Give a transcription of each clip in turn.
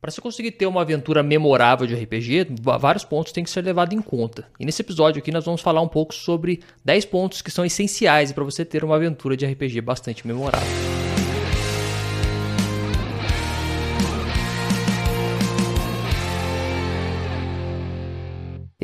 Para você conseguir ter uma aventura memorável de RPG, vários pontos têm que ser levados em conta. E nesse episódio aqui nós vamos falar um pouco sobre 10 pontos que são essenciais para você ter uma aventura de RPG bastante memorável.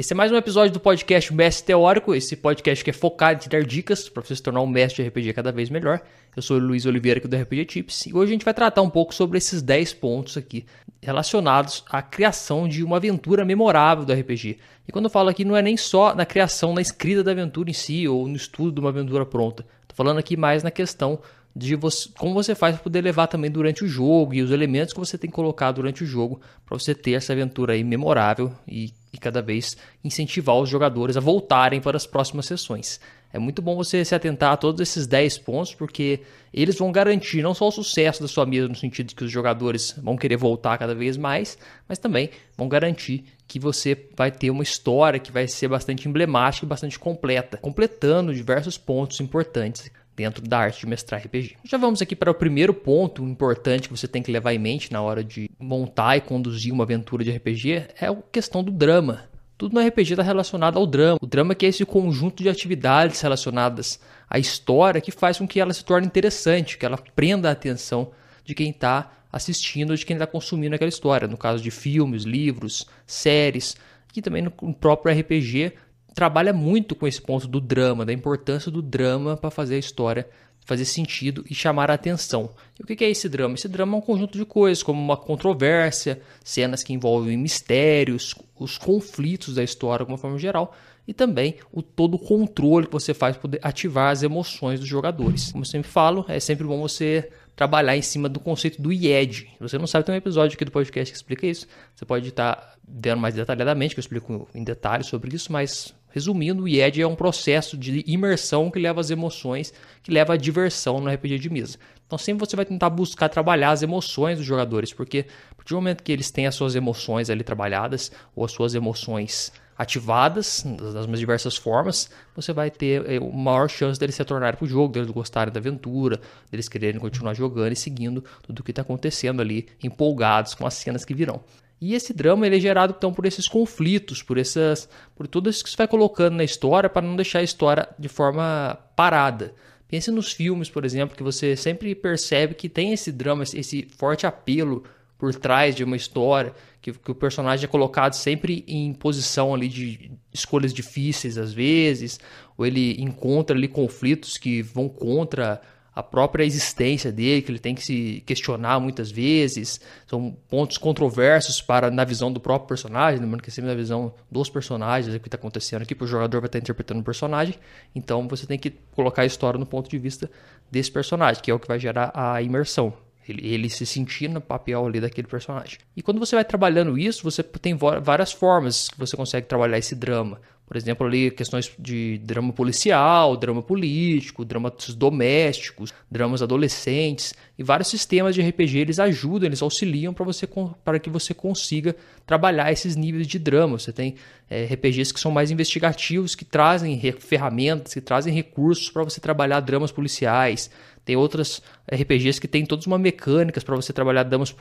Esse é mais um episódio do podcast Mestre Teórico, esse podcast que é focado em te dar dicas para você se tornar um mestre de RPG cada vez melhor. Eu sou o Luiz Oliveira aqui do RPG Tips e hoje a gente vai tratar um pouco sobre esses 10 pontos aqui relacionados à criação de uma aventura memorável do RPG. E quando eu falo aqui não é nem só na criação, na escrita da aventura em si ou no estudo de uma aventura pronta. Estou falando aqui mais na questão de você, como você faz para poder levar também durante o jogo e os elementos que você tem que colocar durante o jogo para você ter essa aventura aí memorável e, e, cada vez incentivar os jogadores a voltarem para as próximas sessões. É muito bom você se atentar a todos esses 10 pontos, porque eles vão garantir não só o sucesso da sua mesa, no sentido de que os jogadores vão querer voltar cada vez mais, mas também vão garantir que você vai ter uma história que vai ser bastante emblemática e bastante completa, completando diversos pontos importantes dentro da arte de mestrar RPG. Já vamos aqui para o primeiro ponto importante que você tem que levar em mente na hora de montar e conduzir uma aventura de RPG, é a questão do drama. Tudo no RPG está relacionado ao drama. O drama que é esse conjunto de atividades relacionadas à história que faz com que ela se torne interessante, que ela prenda a atenção de quem está assistindo, de quem está consumindo aquela história. No caso de filmes, livros, séries, e também no próprio RPG trabalha muito com esse ponto do drama, da importância do drama para fazer a história fazer sentido e chamar a atenção. E o que é esse drama? Esse drama é um conjunto de coisas, como uma controvérsia, cenas que envolvem mistérios, os conflitos da história de uma forma geral, e também o todo o controle que você faz para poder ativar as emoções dos jogadores. Como eu sempre falo, é sempre bom você trabalhar em cima do conceito do IED. Se você não sabe, tem um episódio aqui do podcast que explica isso. Você pode estar vendo mais detalhadamente, que eu explico em detalhes sobre isso, mas Resumindo, o IED é um processo de imersão que leva às emoções, que leva à diversão no RPG de mesa. Então sempre você vai tentar buscar trabalhar as emoções dos jogadores, porque a partir do momento que eles têm as suas emoções ali trabalhadas, ou as suas emoções ativadas das mais diversas formas, você vai ter eh, maior chance deles se tornarem para o jogo, deles gostarem da aventura, deles quererem continuar jogando e seguindo tudo o que está acontecendo ali, empolgados com as cenas que virão. E esse drama ele é gerado então por esses conflitos, por essas, por tudo isso que você vai colocando na história para não deixar a história de forma parada. Pense nos filmes, por exemplo, que você sempre percebe que tem esse drama, esse forte apelo por trás de uma história, que, que, o personagem é colocado sempre em posição ali de escolhas difíceis às vezes, ou ele encontra ali conflitos que vão contra a própria existência dele, que ele tem que se questionar muitas vezes. São pontos controversos para na visão do próprio personagem, lembrando que é sempre na visão dos personagens, é o que está acontecendo aqui, porque o jogador vai estar interpretando o personagem. Então você tem que colocar a história no ponto de vista desse personagem, que é o que vai gerar a imersão. Ele, ele se sentir no papel ali daquele personagem. E quando você vai trabalhando isso, você tem várias formas que você consegue trabalhar esse drama. Por exemplo, ali questões de drama policial, drama político, dramas domésticos, dramas adolescentes e vários sistemas de RPG eles ajudam, eles auxiliam para você para que você consiga trabalhar esses níveis de drama. Você tem é, RPGs que são mais investigativos, que trazem ferramentas, que trazem recursos para você trabalhar dramas policiais. Tem outras RPGs que tem todas uma mecânicas para você trabalhar dramas,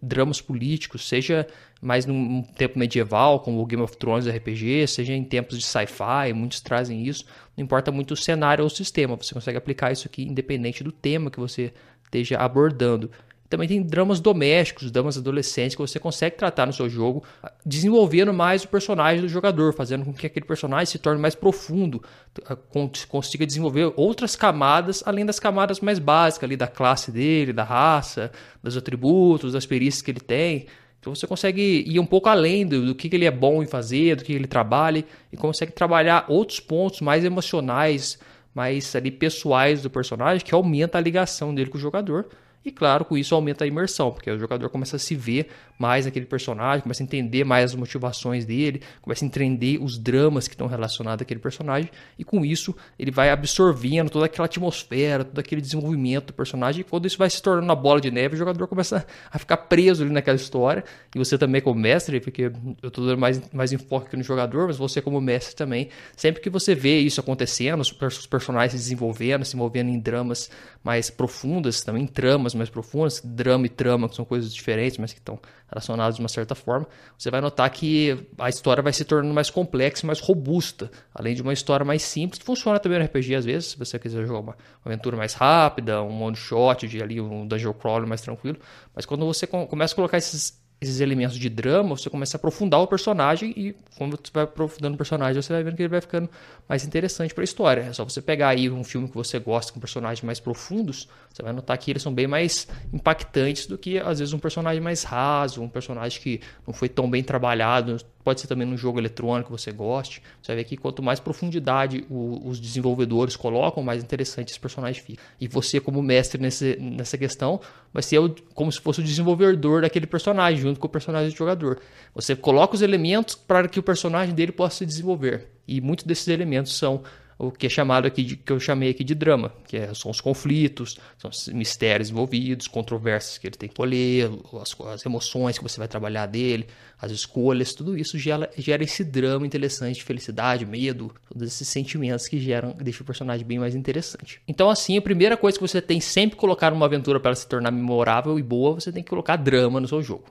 dramas políticos, seja mais num tempo medieval, como o Game of Thrones RPG, seja em tempos de sci-fi, muitos trazem isso. Não importa muito o cenário ou o sistema, você consegue aplicar isso aqui independente do tema que você esteja abordando. Também tem dramas domésticos, dramas adolescentes que você consegue tratar no seu jogo, desenvolvendo mais o personagem do jogador, fazendo com que aquele personagem se torne mais profundo, consiga desenvolver outras camadas, além das camadas mais básicas ali da classe dele, da raça, dos atributos, das perícias que ele tem. Então você consegue ir um pouco além do, do que, que ele é bom em fazer, do que, que ele trabalha, e consegue trabalhar outros pontos mais emocionais, mais ali pessoais do personagem, que aumenta a ligação dele com o jogador e claro, com isso aumenta a imersão, porque o jogador começa a se ver mais naquele personagem, começa a entender mais as motivações dele, começa a entender os dramas que estão relacionados àquele personagem, e com isso ele vai absorvendo toda aquela atmosfera, todo aquele desenvolvimento do personagem, e quando isso vai se tornando uma bola de neve, o jogador começa a ficar preso ali naquela história, e você também como mestre, porque eu estou dando mais, mais enfoque no jogador, mas você como mestre também, sempre que você vê isso acontecendo, os personagens se desenvolvendo, se envolvendo em dramas mais profundas, também em tramas mais profundas, drama e trama, que são coisas diferentes, mas que estão relacionadas de uma certa forma, você vai notar que a história vai se tornando mais complexa e mais robusta, além de uma história mais simples, que funciona também no RPG às vezes, se você quiser jogar uma, aventura mais rápida, um one shot, de ali um dungeon crawl mais tranquilo, mas quando você começa a colocar esses esses elementos de drama, você começa a aprofundar o personagem e quando você vai aprofundando o personagem, você vai vendo que ele vai ficando mais interessante para a história. É só você pegar aí um filme que você gosta com personagens mais profundos, você vai notar que eles são bem mais impactantes do que às vezes um personagem mais raso, um personagem que não foi tão bem trabalhado, pode ser também num jogo eletrônico que você goste. Você vai ver que quanto mais profundidade o, os desenvolvedores colocam, mais interessante esse personagem fica. E você, como mestre nesse, nessa questão, vai ser o, como se fosse o desenvolvedor daquele personagem, junto com o personagem do jogador. Você coloca os elementos para que o personagem dele possa se desenvolver. E muitos desses elementos são o que é chamado aqui de, que eu chamei aqui de drama, que é, são os conflitos, são os mistérios envolvidos, controvérsias que ele tem que colher, as, as, emoções que você vai trabalhar dele, as escolhas, tudo isso gera, gera esse drama interessante, felicidade, medo, todos esses sentimentos que geram, deixam o personagem bem mais interessante. Então, assim, a primeira coisa que você tem sempre colocar numa aventura para se tornar memorável e boa, você tem que colocar drama no seu jogo.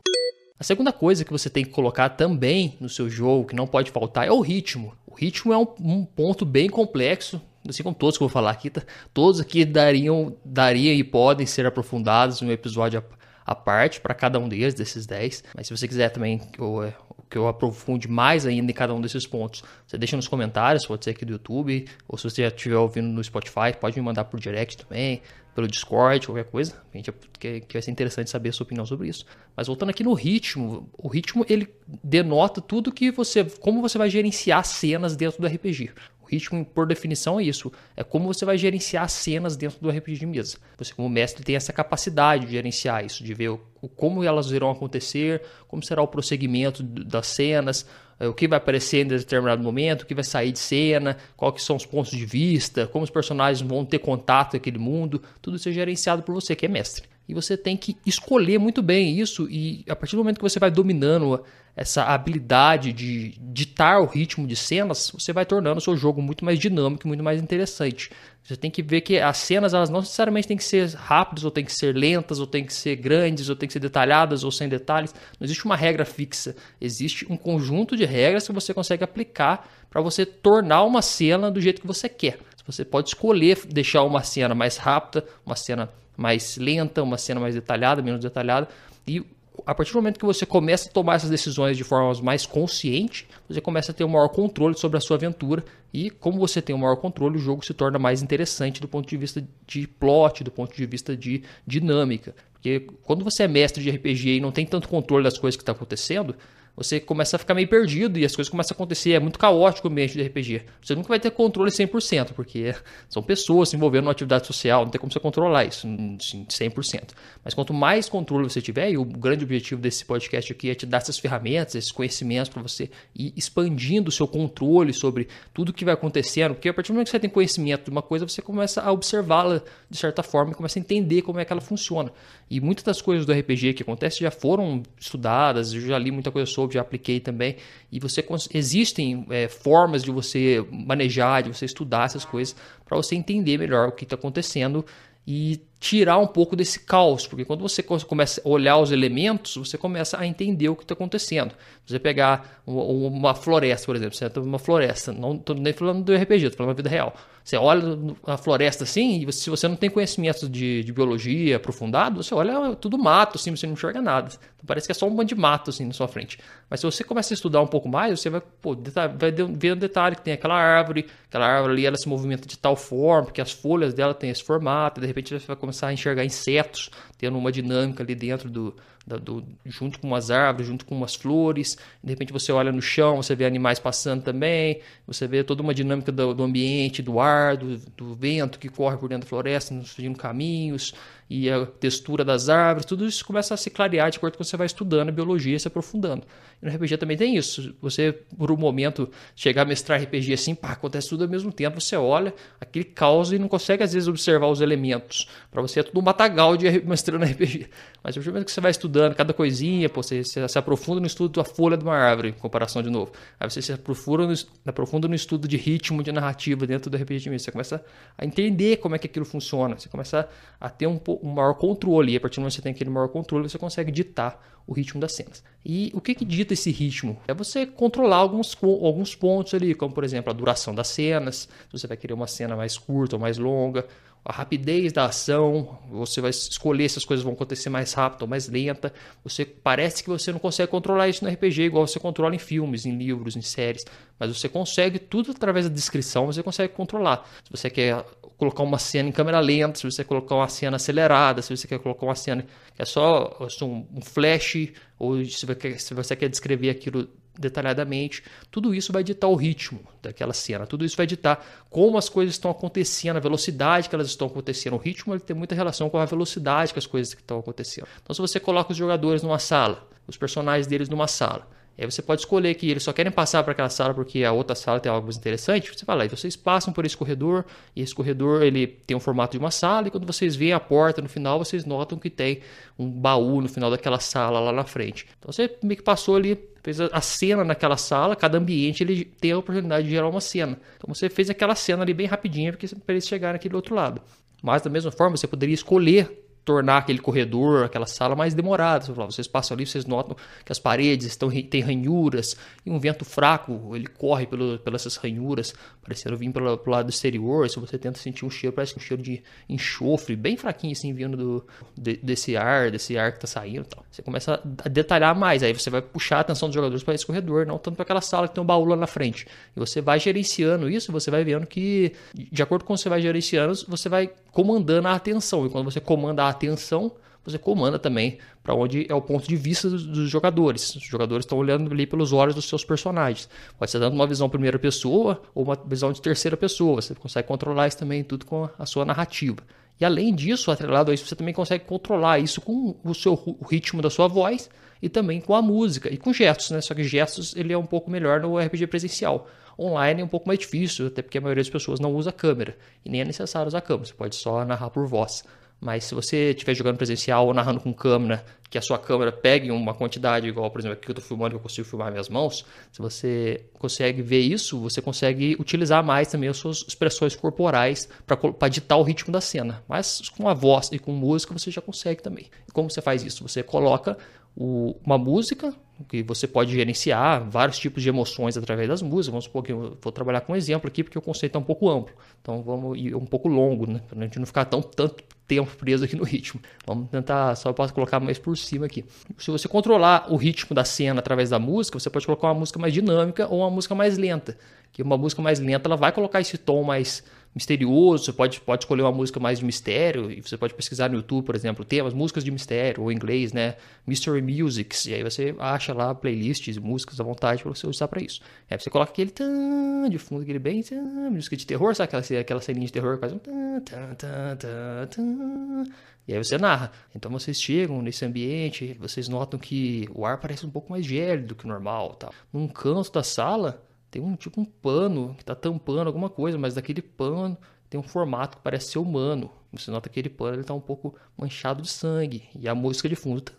A segunda coisa que você tem que colocar também no seu jogo, que não pode faltar, é o ritmo. Ritmo é um, um ponto bem complexo, assim como todos que eu vou falar aqui, tá? todos aqui dariam, dariam e podem ser aprofundados em um episódio à, parte para cada um deles, desses 10. Mas se você quiser também que eu, que eu aprofunde mais ainda em cada um desses pontos, você deixa nos comentários, pode ser aqui do YouTube, ou se você já estiver ouvindo no Spotify, pode me mandar por direct também pelo Discord, qualquer coisa. A gente, que, que vai ser interessante saber a sua opinião sobre isso. Mas voltando aqui no ritmo, o ritmo ele denota tudo que você, como você vai gerenciar cenas dentro do RPG. Ritmo, por definição, é isso. É como você vai gerenciar cenas dentro do RPG de mesa. Você, como mestre, tem essa capacidade de gerenciar isso, de ver o, como elas irão acontecer, como será o prosseguimento das cenas, é, o que vai aparecer em determinado momento, o que vai sair de cena, quais são os pontos de vista, como os personagens vão ter contato com aquele mundo, tudo isso é gerenciado por você que é mestre. E você tem que escolher muito bem isso e a partir do momento que você vai dominando essa habilidade de ditar o ritmo de cenas, você vai tornando o seu jogo muito mais dinâmico, muito mais interessante. Você tem que ver que as cenas elas não necessariamente têm que ser rápidas, ou têm que ser lentas, ou têm que ser grandes, ou têm que ser detalhadas, ou sem detalhes. Não existe uma regra fixa. Existe um conjunto de regras que você consegue aplicar para você tornar uma cena do jeito que você quer. Você pode escolher deixar uma cena mais rápida, uma cena mais lenta, uma cena mais detalhada, menos detalhada. E a partir do momento que você começa a tomar essas decisões de forma mais consciente, você começa a ter um maior controle sobre a sua aventura. E como você tem um maior controle, o jogo se torna mais interessante do ponto de vista de plot, do ponto de vista de dinâmica. Porque quando você é mestre de RPG e não tem tanto controle das coisas que estão tá acontecendo, você começa a ficar meio perdido e as coisas começam a acontecer. É muito caótico o ambiente de RPG. Você nunca vai ter controle 100%, porque são pessoas se envolvendo numa atividade social, não tem como você controlar isso 100%. Mas quanto mais controle você tiver, e o grande objetivo desse podcast aqui é te dar essas ferramentas, esses conhecimentos para você ir expandindo o seu controle sobre tudo que vai acontecendo, porque a partir do momento que você tem conhecimento de uma coisa, você começa a observá-la de certa forma e começa a entender como é que ela funciona. E muitas das coisas do RPG que acontecem já foram estudadas, eu já li muita coisa sobre já apliquei também. E você existem é, formas de você manejar, de você estudar essas coisas para você entender melhor o que está acontecendo e tirar um pouco desse caos, porque quando você começa a olhar os elementos, você começa a entender o que está acontecendo. Você pegar uma floresta, por exemplo, você entra numa floresta, não estou nem falando do RPG, estou falando da vida real. Você olha a floresta assim, e se você não tem conhecimento de, de, biologia aprofundado, você olha tudo mato, assim, você não enxerga nada. Então, parece que é só um bando de mato assim na sua frente. Mas se você começa a estudar um pouco mais, você vai, pô, vai ver um detalhe que tem aquela árvore, aquela árvore ali ela se movimenta de tal forma, porque as folhas dela têm esse formato, e de repente você vai começar a enxergar insetos tendo uma dinâmica ali dentro do, do, junto com as árvores, junto com as flores. De repente você olha no chão, você vê animais passando também, você vê toda uma dinâmica do, do ambiente, do ar, do, do, vento que corre por dentro da floresta, surgindo caminhos e a textura das árvores, tudo isso começa a se clarear de acordo com você vai estudando a biologia, se aprofundando. E no RPG também tem isso. Você, por um momento, chegar a mestrar RPG assim, pá, acontece tudo ao mesmo tempo, você olha aquele caos e não consegue às vezes observar os elementos. Para você é tudo um matagal de mestrando RPG. Mas partir do momento que você vai estudando cada coisinha, pô, você, você, se aprofunda no estudo da folha de uma árvore, em comparação de novo. Aí você se aprofunda no, aprofunda no estudo de ritmo, de narrativa dentro do RPG. Você começa a entender como é que aquilo funciona. Você começa a ter um, um maior controle. E a partir do momento que você tem aquele maior controle, você consegue ditar o ritmo das cenas. E o que, que dita esse ritmo? É você controlar alguns, alguns pontos ali, como por exemplo a duração das cenas, se você vai querer uma cena mais curta ou mais longa, a rapidez da ação, você vai escolher se as coisas vão acontecer mais rápido ou mais lenta. Você parece que você não consegue controlar isso no RPG igual você controla em filmes, em livros, em séries, mas você consegue tudo através da descrição, você consegue controlar. Se você quer colocar uma cena em câmera lenta, se você colocar uma cena acelerada, se você quer colocar uma cena que é só um flash, ou se você quer, se você quer descrever aquilo detalhadamente. Tudo isso vai ditar o ritmo daquela cena, tudo isso vai ditar como as coisas estão acontecendo, a velocidade que elas estão acontecendo. O ritmo ele tem muita relação com a velocidade que as coisas estão acontecendo. Então, se você coloca os jogadores numa sala, os personagens deles numa sala, Aí você pode escolher que eles só querem passar para aquela sala porque a outra sala tem algo mais interessante. Você fala, e vocês passam por esse corredor, e esse corredor ele tem um formato de uma sala, e quando vocês veem a porta no final, vocês notam que tem um baú no final daquela sala lá na frente. Então você meio que passou ali, fez a cena naquela sala, cada ambiente ele tem a oportunidade de gerar uma cena. Então você fez aquela cena ali bem rapidinho para eles chegarem naquele outro lado. Mas da mesma forma, você poderia escolher tornar aquele corredor, aquela sala mais demorada. Vocês passam ali, vocês notam que as paredes estão têm ranhuras e um vento fraco ele corre pelo, pelas ranhuras, parecendo vir pelo, pelo lado exterior. Se você tenta sentir um cheiro, parece um cheiro de enxofre, bem fraquinho assim, vindo do, de, desse ar, desse ar que está saindo. Tal. Você começa a detalhar mais, aí você vai puxar a atenção dos jogadores para esse corredor, não tanto para aquela sala que tem um baú lá na frente. E você vai gerenciando isso, você vai vendo que, de acordo com você vai gerenciando, você vai comandando a atenção. E quando você comanda a atenção, você comanda também para onde é o ponto de vista dos, jogadores. Os jogadores estão olhando ali pelos olhos dos seus personagens. Pode ser dando uma visão primeira pessoa ou uma visão de terceira pessoa. Você consegue controlar isso também tudo com a sua narrativa. E além disso, atrelado a isso, você também consegue controlar isso com o seu o ritmo da sua voz e também com a música e com gestos, né? Só que gestos ele é um pouco melhor no RPG presencial. Online é um pouco mais difícil, até porque a maioria das pessoas não usa câmera e nem é necessário usar câmera, você pode só narrar por voz. Mas se você estiver jogando presencial ou narrando com câmera, que a sua câmera pegue uma quantidade igual, por exemplo, aqui que eu estou filmando, que eu consigo filmar minhas mãos, se você consegue ver isso, você consegue utilizar mais também as suas expressões corporais para ditar o ritmo da cena. Mas com a voz e com música você já consegue também. E como você faz isso? Você coloca o, uma música que você pode gerenciar vários tipos de emoções através das músicas. Vamos supor que eu vou trabalhar com um exemplo aqui porque o conceito é um pouco amplo. Então vamos ir um pouco longo, né? Para a gente não ficar tão tanto tempo preso aqui no ritmo. Vamos tentar, só posso colocar mais por cima aqui. Se você controlar o ritmo da cena através da música, você pode colocar uma música mais dinâmica ou uma música mais lenta. Que uma música mais lenta ela vai colocar esse tom mais misterioso, você pode, pode escolher uma música mais de mistério, e você pode pesquisar no YouTube, por exemplo, temas, músicas de mistério, ou em inglês, né, Mystery Musics, e aí você acha lá playlists e músicas à vontade para você usar para isso. Aí você coloca aquele tan de fundo, aquele bem tan, música de terror, sabe aquela, aquela ceninha de terror que faz um tan, tan, tan, tan, tan, e aí você narra. Então vocês chegam nesse ambiente, vocês notam que o ar parece um pouco mais gélido do que o normal, tá? Num canto da sala, tem um tipo um pano que está tampando alguma coisa, mas daquele pano tem um formato que parece ser humano. Você nota que aquele pano ele está um pouco manchado de sangue. E a música de fundo.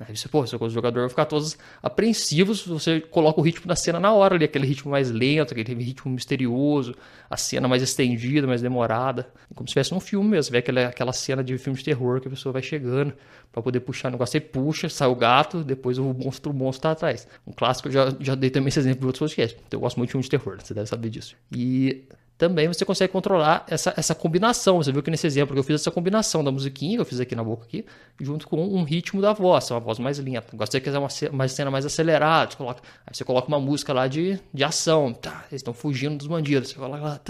Aí você, pô, o jogador vai ficar todos apreensivos. Você coloca o ritmo da cena na hora ali, aquele ritmo mais lento, aquele ritmo misterioso, a cena mais estendida, mais demorada. Como se estivesse num filme mesmo. Vê aquela, aquela cena de filme de terror que a pessoa vai chegando para poder puxar o negócio. Você puxa, sai o gato, depois o monstro, o monstro tá atrás. Um clássico, eu já, já dei também esse exemplo em outros podcasts. Então, eu gosto muito de filme de terror, você deve saber disso. E também você consegue controlar essa, essa combinação. Você viu que nesse exemplo que eu fiz essa combinação da musiquinha, que eu fiz aqui na boca aqui, junto com um ritmo da voz, uma voz mais lenta. Gostaria que quiser uma, uma cena mais acelerada, você coloca, aí você coloca uma música lá de, de ação, tá, eles estão fugindo dos bandidos, você coloca lá,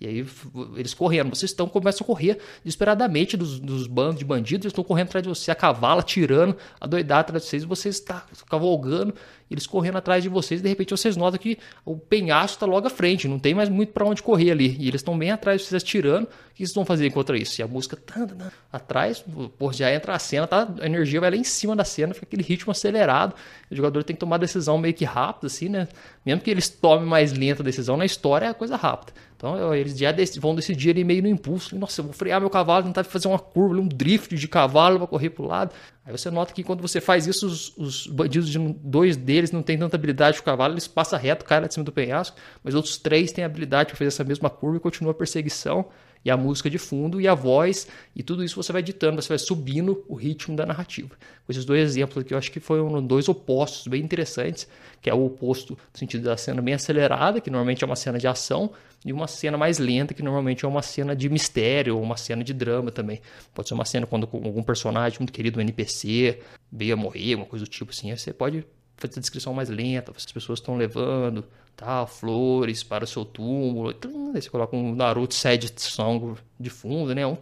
e aí eles correndo, vocês estão começam a correr desesperadamente dos, dos bandos de bandidos, eles estão correndo atrás de você, a cavalo, tirando, a doidada atrás de vocês, e você está cavalgando, eles correndo atrás de vocês, de repente vocês notam que o penhasco está logo à frente, não tem mais muito para onde correr ali. E eles estão bem atrás de vocês tirando. O que vocês vão fazer contra isso? E a música tá, atrás, pô, já entra a cena, tá? a energia vai lá em cima da cena, fica aquele ritmo acelerado. O jogador tem que tomar decisão meio que rápida, assim, né? Mesmo que eles tomem mais lenta a decisão, na história é coisa rápida. Então eles já vão decidir ali meio no impulso. Nossa, eu vou frear meu cavalo, tentar fazer uma curva, um drift de cavalo para correr para o lado. Aí você nota que quando você faz isso, os, os bandidos, de, dois deles não têm tanta habilidade com o cavalo, eles passam reto, cara lá de cima do penhasco, mas outros três têm habilidade para fazer essa mesma curva e continua a perseguição e a música de fundo e a voz e tudo isso você vai editando, você vai subindo o ritmo da narrativa. Com esses dois exemplos aqui, eu acho que foram dois opostos bem interessantes, que é o oposto no sentido da cena bem acelerada, que normalmente é uma cena de ação, e uma cena mais lenta, que normalmente é uma cena de mistério ou uma cena de drama também. Pode ser uma cena quando algum personagem muito querido, um NPC, veio a morrer, uma coisa do tipo assim. Você pode fazer a descrição mais lenta, as pessoas estão levando, tal, flores para o seu túmulo. Aí você coloca um Naruto Sad Song de fundo, né? Um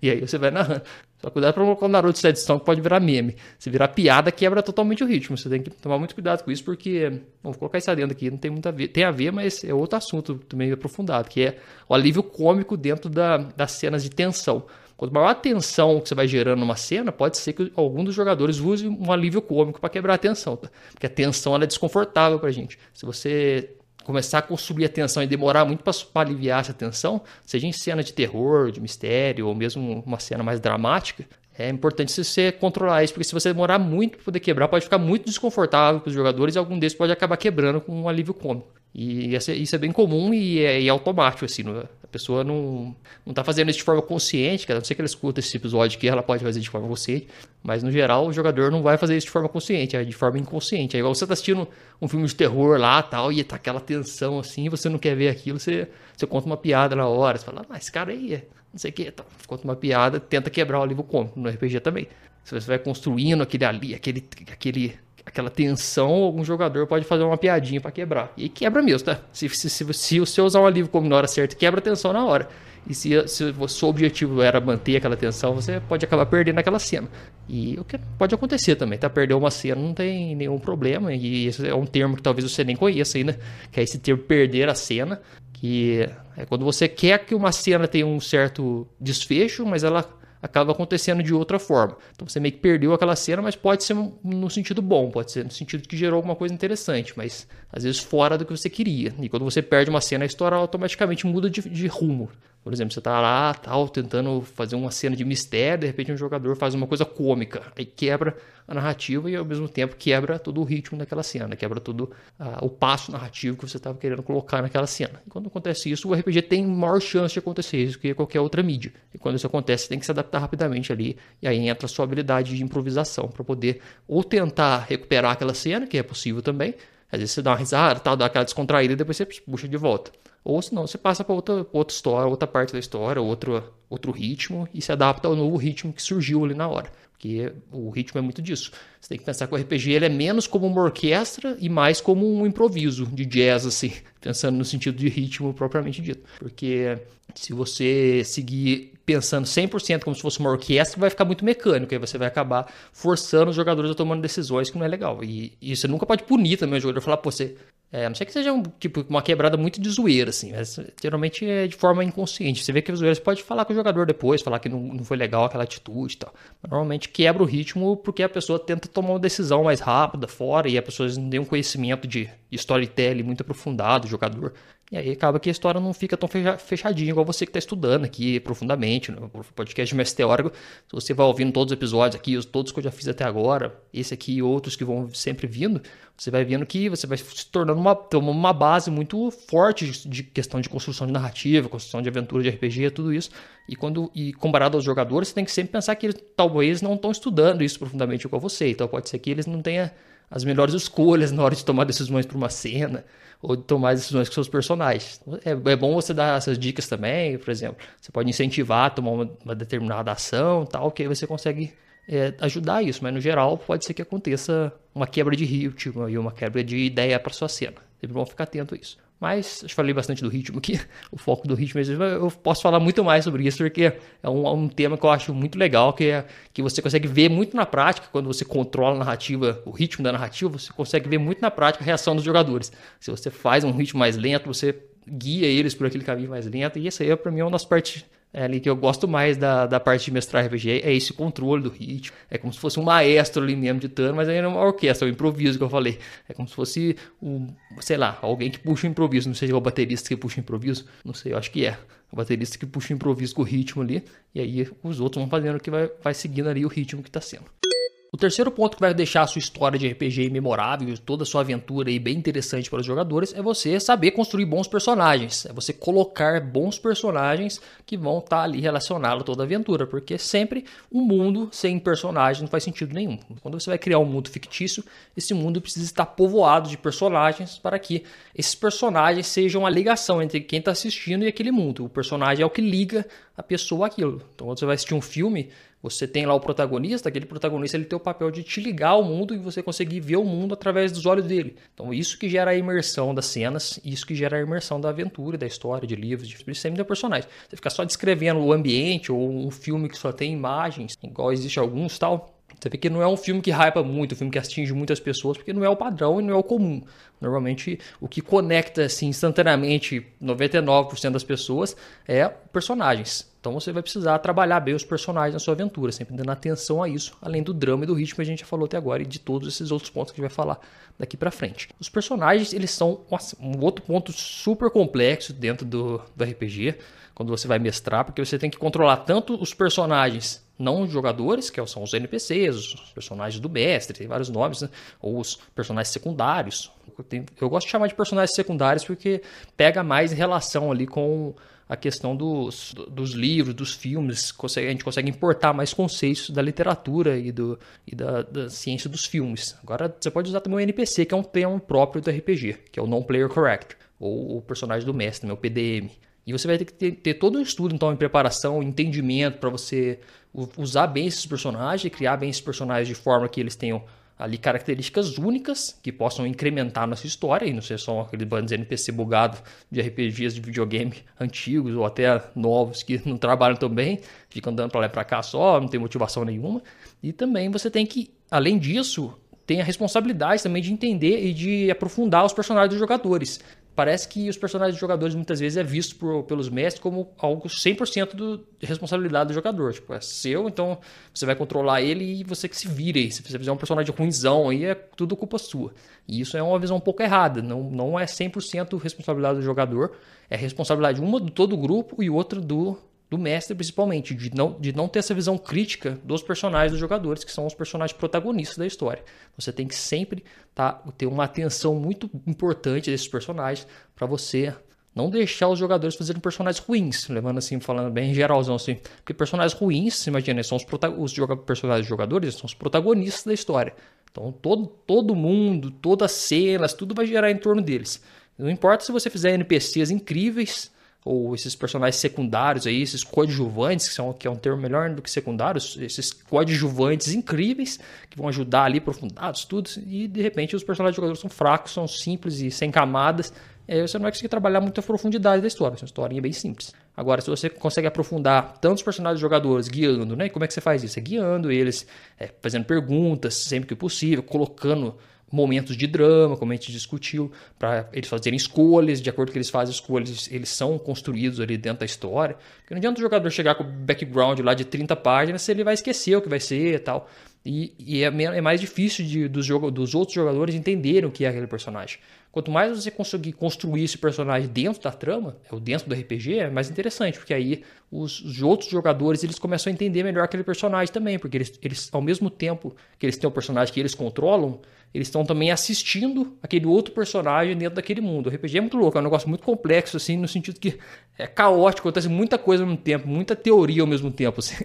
e aí você vai narrando. Só cuidado para colocar o Naruto Sad Song que pode virar meme. Se virar piada, quebra totalmente o ritmo. Você tem que tomar muito cuidado com isso, porque. Vou colocar isso adentro aqui, não tem muito a ver. Tem a ver, mas é outro assunto também aprofundado, que é o alívio cômico dentro da, das cenas de tensão. Quanto maior a tensão que você vai gerando numa cena, pode ser que algum dos jogadores use um alívio cômico para quebrar a tensão, tá? Porque a tensão é desconfortável para a gente. Se você começar a construir a tensão e demorar muito para aliviar essa tensão, seja em cena de terror, de mistério, ou mesmo uma cena mais dramática, é importante você controlar isso, porque se você demorar muito para poder quebrar, pode ficar muito desconfortável para os jogadores e algum deles pode acabar quebrando com um alívio cômico. E isso é bem comum e é, é automático, assim. A pessoa não, não tá fazendo isso de forma consciente, cara. A não sei que ela escuta esse episódio aqui, ela pode fazer de forma consciente. Mas, no geral, o jogador não vai fazer isso de forma consciente, é de forma inconsciente. É igual você tá assistindo um filme de terror lá tal, e tá aquela tensão assim, você não quer ver aquilo, você, você conta uma piada na hora. Você fala, ah, esse cara aí é não sei o que. Tá. Conta uma piada, tenta quebrar o livro cômico no RPG também. Você vai construindo aquele ali, aquele, aquele aquela tensão, algum jogador pode fazer uma piadinha para quebrar. E quebra mesmo, tá? Se, se, se, se você usar um alívio como na hora certa, quebra a tensão na hora. E se, se o seu objetivo era manter aquela tensão, você pode acabar perdendo aquela cena. E o que pode acontecer também, tá? Perder uma cena não tem nenhum problema. E esse é um termo que talvez você nem conheça ainda, que é esse termo perder a cena. Que é quando você quer que uma cena tenha um certo desfecho, mas ela acaba acontecendo de outra forma. Então você meio que perdeu aquela cena, mas pode ser no sentido bom, pode ser no sentido que gerou alguma coisa interessante, mas às vezes fora do que você queria. E quando você perde uma cena, a história automaticamente muda de, de rumo. Por exemplo, você tá lá, tal, tentando fazer uma cena de mistério, de repente um jogador faz uma coisa cômica, aí quebra a narrativa e ao mesmo tempo quebra todo o ritmo daquela cena, quebra todo uh, o passo narrativo que você estava querendo colocar naquela cena. E quando acontece isso, o RPG tem maior chance de acontecer isso que qualquer outra mídia. E quando isso acontece, você tem que se adaptar rapidamente ali, e aí entra a sua habilidade de improvisação para poder ou tentar recuperar aquela cena, que é possível também, às vezes você dá uma risada, tal, dá aquela descontraída e depois você puxa de volta. Ou senão você passa para outra, outra história, outra parte da história, outro, outro ritmo e se adapta ao novo ritmo que surgiu ali na hora. Porque o ritmo é muito disso. Você tem que pensar que o RPG ele é menos como uma orquestra e mais como um improviso de jazz, assim, pensando no sentido de ritmo propriamente dito. Porque se você seguir pensando 100% como se fosse uma orquestra, vai ficar muito mecânico. Aí você vai acabar forçando os jogadores a tomando decisões que não é legal. E, e você nunca pode punir também o jogador. Falar, pô, você... É, não ser que seja um, tipo, uma quebrada muito de zoeira, assim. Mas geralmente é de forma inconsciente. Você vê que zoeira você pode falar com o jogador depois, falar que não, não foi legal aquela atitude e tal. Mas normalmente quebra o ritmo porque a pessoa tenta tomar uma decisão mais rápida, fora, e a pessoa não tem um conhecimento de storytelling muito aprofundado, o jogador. E aí acaba que a história não fica tão fechadinha igual você que está estudando aqui profundamente no podcast de Mestre Teórico. Se você vai ouvindo todos os episódios aqui, todos que eu já fiz até agora, esse aqui e outros que vão sempre vindo, você vai vendo que você vai se tornando uma, uma base muito forte de questão de construção de narrativa, construção de aventura de RPG, tudo isso. E quando e comparado aos jogadores, você tem que sempre pensar que eles, talvez não estão estudando isso profundamente igual você. Então pode ser que eles não tenham as melhores escolhas na hora de tomar decisões para uma cena ou de tomar decisões com seus personagens. É, é, bom você dar essas dicas também, por exemplo. Você pode incentivar a tomar uma, uma determinada ação, tal, que aí você consegue é, ajudar isso. Mas no geral pode ser que aconteça uma quebra de ritmo e uma quebra de ideia para sua cena. Sempre bom ficar atento a isso. Mas eu falei bastante do ritmo aqui, o foco do ritmo. Eu posso falar muito mais sobre isso, porque é um, é um, tema que eu acho muito legal, que é que você consegue ver muito na prática, quando você controla a narrativa, o ritmo da narrativa, você consegue ver muito na prática a reação dos jogadores. Se você faz um ritmo mais lento, você guia eles por aquele caminho mais lento, e essa aí, para mim, é uma das partes é ali que eu gosto mais da, da parte de mestrar RPG, é esse controle do ritmo. É como se fosse um maestro ali mesmo ditando, mas aí não é uma orquestra, é um improviso que eu falei. É como se fosse, um, sei lá, alguém que puxa o improviso. Não sei se é o baterista que puxa o improviso, não sei, eu acho que é. O baterista que puxa o improviso com o ritmo ali, e aí os outros vão fazendo o que vai, vai seguindo ali o ritmo que está sendo. O terceiro ponto que vai deixar a sua história de RPG memorável, toda a sua aventura aí bem interessante para os jogadores, é você saber construir bons personagens. É você colocar bons personagens que vão estar tá ali relacionados a toda a aventura, porque sempre um mundo sem personagens não faz sentido nenhum. Quando você vai criar um mundo fictício, esse mundo precisa estar povoado de personagens para que esses personagens sejam a ligação entre quem está assistindo e aquele mundo. O personagem é o que liga a pessoa àquilo. Então, quando você vai assistir um filme, você tem lá o protagonista, aquele protagonista ele tem o papel de te ligar ao mundo e você conseguir ver o mundo através dos olhos dele. Então isso que gera a imersão das cenas, isso que gera a imersão da aventura, da história, de livros, de sempre da personagem. Você ficar só descrevendo o ambiente ou um filme que só tem imagens, igual existe alguns tal, você vê que não é um filme que hypa muito, um filme que atinge muitas pessoas, porque não é o padrão e não é o comum. Normalmente, o que conecta assim, instantaneamente 99% das pessoas é personagens. Então você vai precisar trabalhar bem os personagens na sua aventura, sempre dando atenção a isso, além do drama e do ritmo que a gente já falou até agora e de todos esses outros pontos que a gente vai falar daqui para frente. Os personagens, eles são um outro ponto super complexo dentro do, do RPG, quando você vai mestrar, porque você tem que controlar tanto os personagens não jogadores, que são os NPCs, os personagens do mestre, tem vários nomes, né? ou os personagens secundários. Eu gosto de chamar de personagens secundários porque pega mais em relação ali com a questão dos, dos livros, dos filmes, a gente consegue importar mais conceitos da literatura e, do, e da, da, ciência dos filmes. Agora, você pode usar também o NPC, que é um termo próprio do RPG, que é o Non-Player Character, ou o personagem do mestre, o PDM. E você vai ter que ter, ter todo um estudo, então, em preparação, entendimento, para você usar bem esses personagens, criar bem esses personagens de forma que eles tenham ali características únicas que possam incrementar nossa história e não ser só aquele bando de NPC bugado de RPGs de videogame antigos ou até novos que não trabalham tão bem, ficam andando para lá e para cá só, não tem motivação nenhuma. E também você tem que, além disso, tem a responsabilidade também de entender e de aprofundar os personagens dos jogadores parece que os personagens dos jogadores muitas vezes é visto por, pelos mestres como algo 100% do, de responsabilidade do jogador. Tipo, é seu, então você vai controlar ele e você que se vire. Se você fizer um personagem ruimzão aí, é tudo culpa sua. E isso é uma visão um pouco errada. Não, não é 100% responsabilidade do jogador. É responsabilidade uma do todo o grupo e outra do do mestre, principalmente, de não, de não ter essa visão crítica dos personagens dos jogadores, que são os personagens protagonistas da história. Você tem que sempre tá, ter uma atenção muito importante desses personagens para você não deixar os jogadores fazerem personagens ruins, levando assim, falando bem geralzão assim. Porque personagens ruins, imagina, são os, os joga personagens jogadores, são os protagonistas da história. Então todo, todo mundo, todas as cenas, tudo vai gerar em torno deles. Não importa se você fizer NPCs incríveis, ou esses personagens secundários aí, esses coadjuvantes, que, são, que é um termo melhor do que secundários, esses coadjuvantes incríveis, que vão ajudar ali, aprofundados, tudo, e de repente os personagens jogadores são fracos, são simples e sem camadas, aí você não vai conseguir trabalhar muito a profundidade da história, essa história é bem simples. Agora, se você consegue aprofundar tantos personagens jogadores guiando, né? Como é que você faz isso? É guiando eles, é, fazendo perguntas sempre que possível, colocando momentos de drama, como a gente discutiu, para eles fazerem escolhas, de acordo com que eles fazem escolhas, eles são construídos ali dentro da história. Porque não adianta o jogador chegar com o background lá de 30 páginas se ele vai esquecer o que vai ser e tal. E, e é, é, mais difícil de, dos, dos outros jogadores entenderem o que é aquele personagem. Quanto mais você conseguir construir esse personagem dentro da trama, ou dentro do RPG, é mais interessante, porque aí os, os, outros jogadores eles começam a entender melhor aquele personagem também, porque eles, eles, ao mesmo tempo que eles têm o personagem que eles controlam, eles estão também assistindo aquele outro personagem dentro daquele mundo. O RPG é muito louco, é um negócio muito complexo, assim, no sentido que é caótico, acontece muita coisa ao mesmo tempo, muita teoria ao mesmo tempo, assim,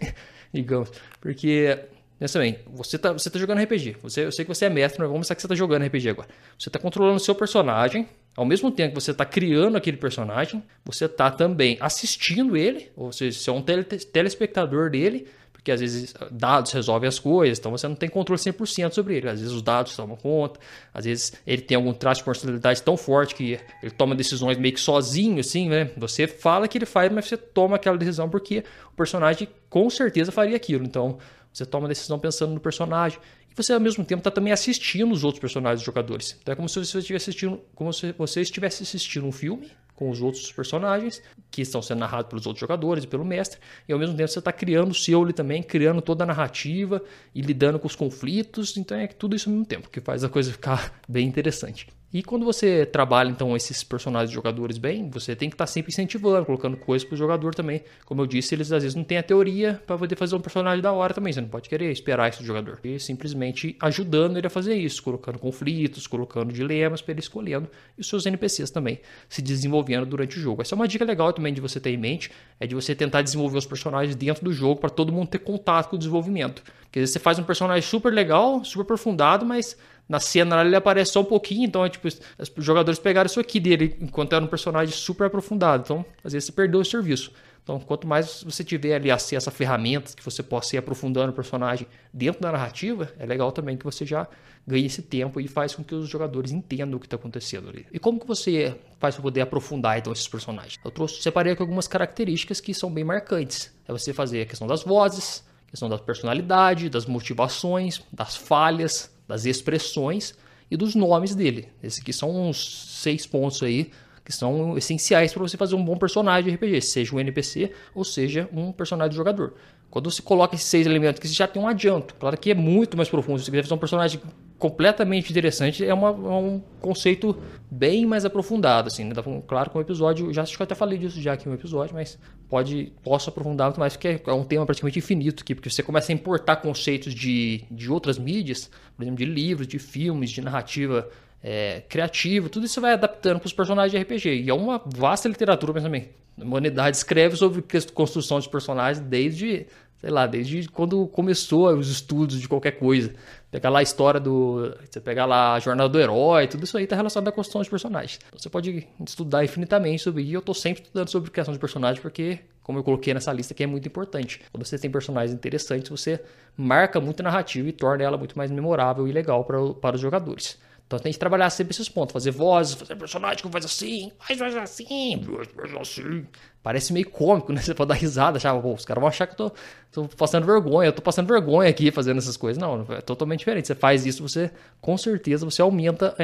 digamos. Porque Pensa bem, você tá, você tá jogando RPG. Você, eu sei que você é mestre, mas vamos pensar que você tá jogando RPG agora. Você tá controlando o seu personagem. Ao mesmo tempo que você tá criando aquele personagem, você tá também assistindo ele. Ou seja, você é um tele, telespectador dele. Porque às vezes dados resolvem as coisas, então você não tem controle 100% sobre ele. Às vezes os dados tomam conta, às vezes ele tem algum traço de personalidade tão forte que ele toma decisões meio que sozinho, assim, né? Você fala que ele faz, mas você toma aquela decisão porque o personagem com certeza faria aquilo. Então você toma a decisão pensando no personagem. E você, ao mesmo tempo, está também assistindo os outros personagens dos jogadores. Então é como se você estivesse assistindo, como se você estivesse assistindo um filme com os outros personagens que estão sendo narrados pelos outros jogadores e pelo mestre, e ao mesmo tempo você está criando o seu ali também, criando toda a narrativa e lidando com os conflitos, então é tudo isso ao mesmo tempo, que faz a coisa ficar bem interessante. E quando você trabalha então esses personagens jogadores bem, você tem que estar tá sempre incentivando, colocando coisas para o jogador também. Como eu disse, eles às vezes não têm a teoria para poder fazer um personagem da hora também. Você não pode querer esperar isso do jogador. E simplesmente ajudando ele a fazer isso, colocando conflitos, colocando dilemas para ele escolhendo e os seus NPCs também se desenvolvendo durante o jogo. Essa é uma dica legal também de você ter em mente, é de você tentar desenvolver os personagens dentro do jogo para todo mundo ter contato com o desenvolvimento. Porque às vezes você faz um personagem super legal, super aprofundado, mas na cena ele aparece só um pouquinho, então é tipo, os jogadores pegaram isso aqui dele, enquanto era um personagem super aprofundado. Então, às vezes você perdeu o serviço. Então, quanto mais você tiver ali acesso a ferramentas que você possa ir aprofundando o personagem dentro da narrativa, é legal também que você já ganhe esse tempo e faz com que os jogadores entendam o que está acontecendo ali. E como que você faz para poder aprofundar então esses personagens? Eu trouxe, separei aqui algumas características que são bem marcantes. É você fazer a questão das vozes, questão da personalidade, das motivações, das falhas, das expressões e dos nomes dele. Esses aqui são uns seis pontos aí que são essenciais para você fazer um bom personagem de RPG, seja um NPC ou seja um personagem jogador. Quando você coloca esses seis elementos, que você já tem um adianto. Claro que é muito mais profundo. Se você quiser fazer um personagem completamente interessante, é, uma, é um conceito bem mais aprofundado. Assim, né? Claro, com o episódio, já acho que eu até falei disso já aqui no episódio, mas pode, posso aprofundar muito mais, porque é um tema praticamente infinito aqui, porque você começa a importar conceitos de, de outras mídias, por exemplo, de livros, de filmes, de narrativa é, criativa, tudo isso vai adaptando para os personagens de RPG. E é uma vasta literatura mas também. A humanidade escreve sobre construção de personagens desde, sei lá, desde quando começou os estudos de qualquer coisa. Pegar lá a história do. Você pegar lá a jornada do herói, tudo isso aí está relacionado à construção de personagens. Então você pode estudar infinitamente sobre isso. E eu estou sempre estudando sobre criação de personagens porque, como eu coloquei nessa lista aqui, é muito importante. Quando você tem personagens interessantes, você marca muito a narrativa e torna ela muito mais memorável e legal para os jogadores. Então tem que trabalhar sempre esses pontos, fazer vozes, fazer personagem que faz assim, faz, faz assim, faz assim. Parece meio cômico, né? Você pode dar risada, achar, os caras vão achar que eu tô, tô, passando vergonha, eu tô passando vergonha aqui fazendo essas coisas. Não, é totalmente diferente. Você faz isso, você, com certeza, você aumenta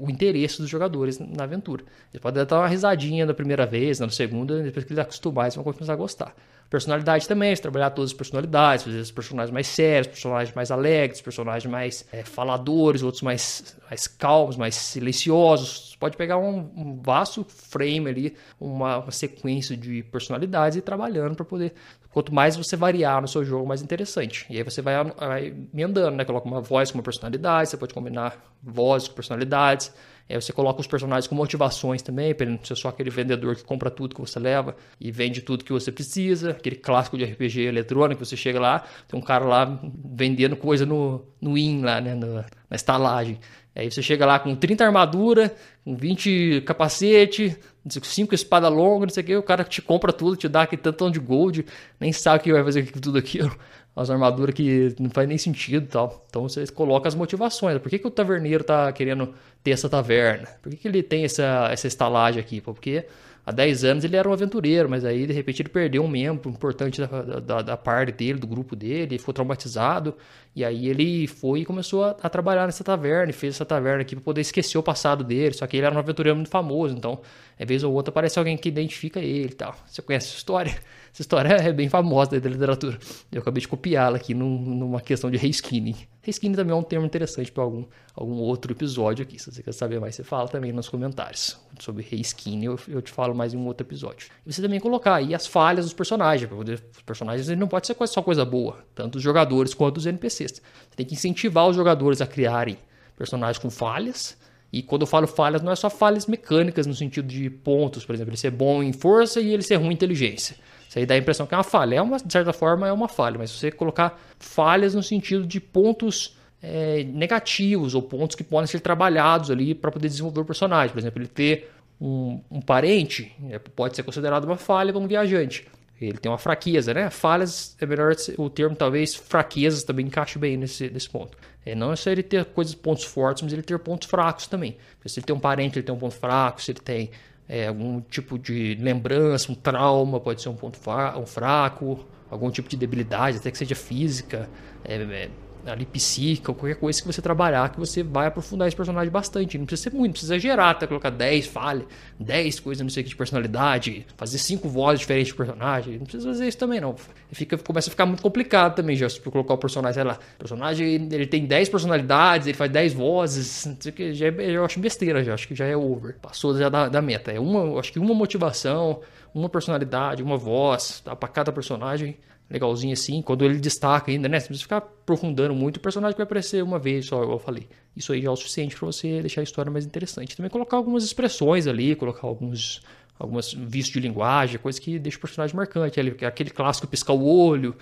o interesse dos jogadores na aventura. Eles podem dar uma risadinha da primeira vez, na segunda, depois que eles acostumar, eles vão começar a gostar. Personalidade também, você trabalhar todas as personalidades, fazer os personagens mais sérios, personagens mais alegres, personagens mais é, faladores, outros mais, mais calmos, mais silenciosos. Você pode pegar um, um vasto frame ali, uma, uma, sequência de personalidades e ir trabalhando para poder. Quanto mais você variar no seu jogo, mais interessante. E aí você vai, vai emendando, né? Coloca uma voz com uma personalidade, você pode combinar vozes com personalidades. É, você coloca os personagens com motivações também, para não ser só aquele vendedor que compra tudo que você leva e vende tudo que você precisa. Aquele clássico de RPG eletrônico, você chega lá, tem um cara lá vendendo coisa no, no IN, lá, né, na, na estalagem. Aí você chega lá com 30 armadura, com 20 capacete, 5 espada longa, não sei o que, o cara te compra tudo, te dá aquele tantão de gold, nem sabe o que vai fazer com tudo aquilo umas armaduras que não faz nem sentido tal. Então você coloca as motivações. Por que, que o taverneiro tá querendo ter essa taverna? Por que, que ele tem essa, essa estalagem aqui? Porque há 10 anos ele era um aventureiro, mas aí de repente ele perdeu um membro importante da, da, da parte dele, do grupo dele, ficou traumatizado. E aí ele foi e começou a, a trabalhar nessa taverna, e fez essa taverna aqui para poder esquecer o passado dele. Só que ele era um aventureiro muito famoso, então, às vez ou outra aparece alguém que identifica ele e tal. Você conhece essa história? Essa história é bem famosa da literatura. Eu acabei de copiá-la aqui num, numa questão de reskinning. Reskinning também é um termo interessante para algum, algum outro episódio aqui. Se você quer saber mais, você fala também nos comentários. Sobre reskinning, eu, eu te falo mais em um outro episódio. E você também colocar aí as falhas dos personagens. Poder, os personagens não pode ser só coisa boa, tanto os jogadores quanto os NPCs. Você tem que incentivar os jogadores a criarem personagens com falhas. E quando eu falo falhas, não é só falhas mecânicas no sentido de pontos, por exemplo, ele ser bom em força e ele ser ruim em inteligência. Isso aí dá a impressão que é uma falha. É uma, de certa forma, é uma falha, mas se você colocar falhas no sentido de pontos é, negativos ou pontos que podem ser trabalhados ali para poder desenvolver o personagem. Por exemplo, ele ter um, um parente é, pode ser considerado uma falha como viajante. Ele tem uma fraqueza, né? Falhas é melhor o termo, talvez fraquezas também encaixe bem nesse, nesse ponto. É, não é só ele ter coisas, pontos fortes, mas ele ter pontos fracos também. Porque se ele tem um parente, ele tem um ponto fraco. Se ele tem é, algum tipo de lembrança, um trauma, pode ser um ponto um fraco, algum tipo de debilidade, até que seja física, é, é, ali psíquica, ou qualquer coisa que você trabalhar, que você vai aprofundar esse personagem bastante. Não precisa ser muito, não precisa exagerar, tá? Colocar 10 falhas, 10 coisas, não sei o que, de personalidade, fazer 5 vozes diferentes de personagem. Não precisa fazer isso também, não. Fica, começa a ficar muito complicado também, já, se colocar o personagem, sei lá. O personagem, ele tem 10 personalidades, ele faz 10 vozes, não sei o que, já é, eu acho besteira, já. Acho que já é over. Passou já da, da meta. É uma, acho que uma motivação, uma personalidade, uma voz, tá? Pra cada personagem legalzinho assim, quando ele destaca ainda, né? Você precisa ficar aprofundando muito, o personagem vai aparecer uma vez só, eu falei. Isso aí já é o suficiente para você deixar a história mais interessante. Também colocar algumas expressões ali, colocar alguns algumas vistos de linguagem, coisa que deixa o personagem marcante. Aquele clássico piscar o olho,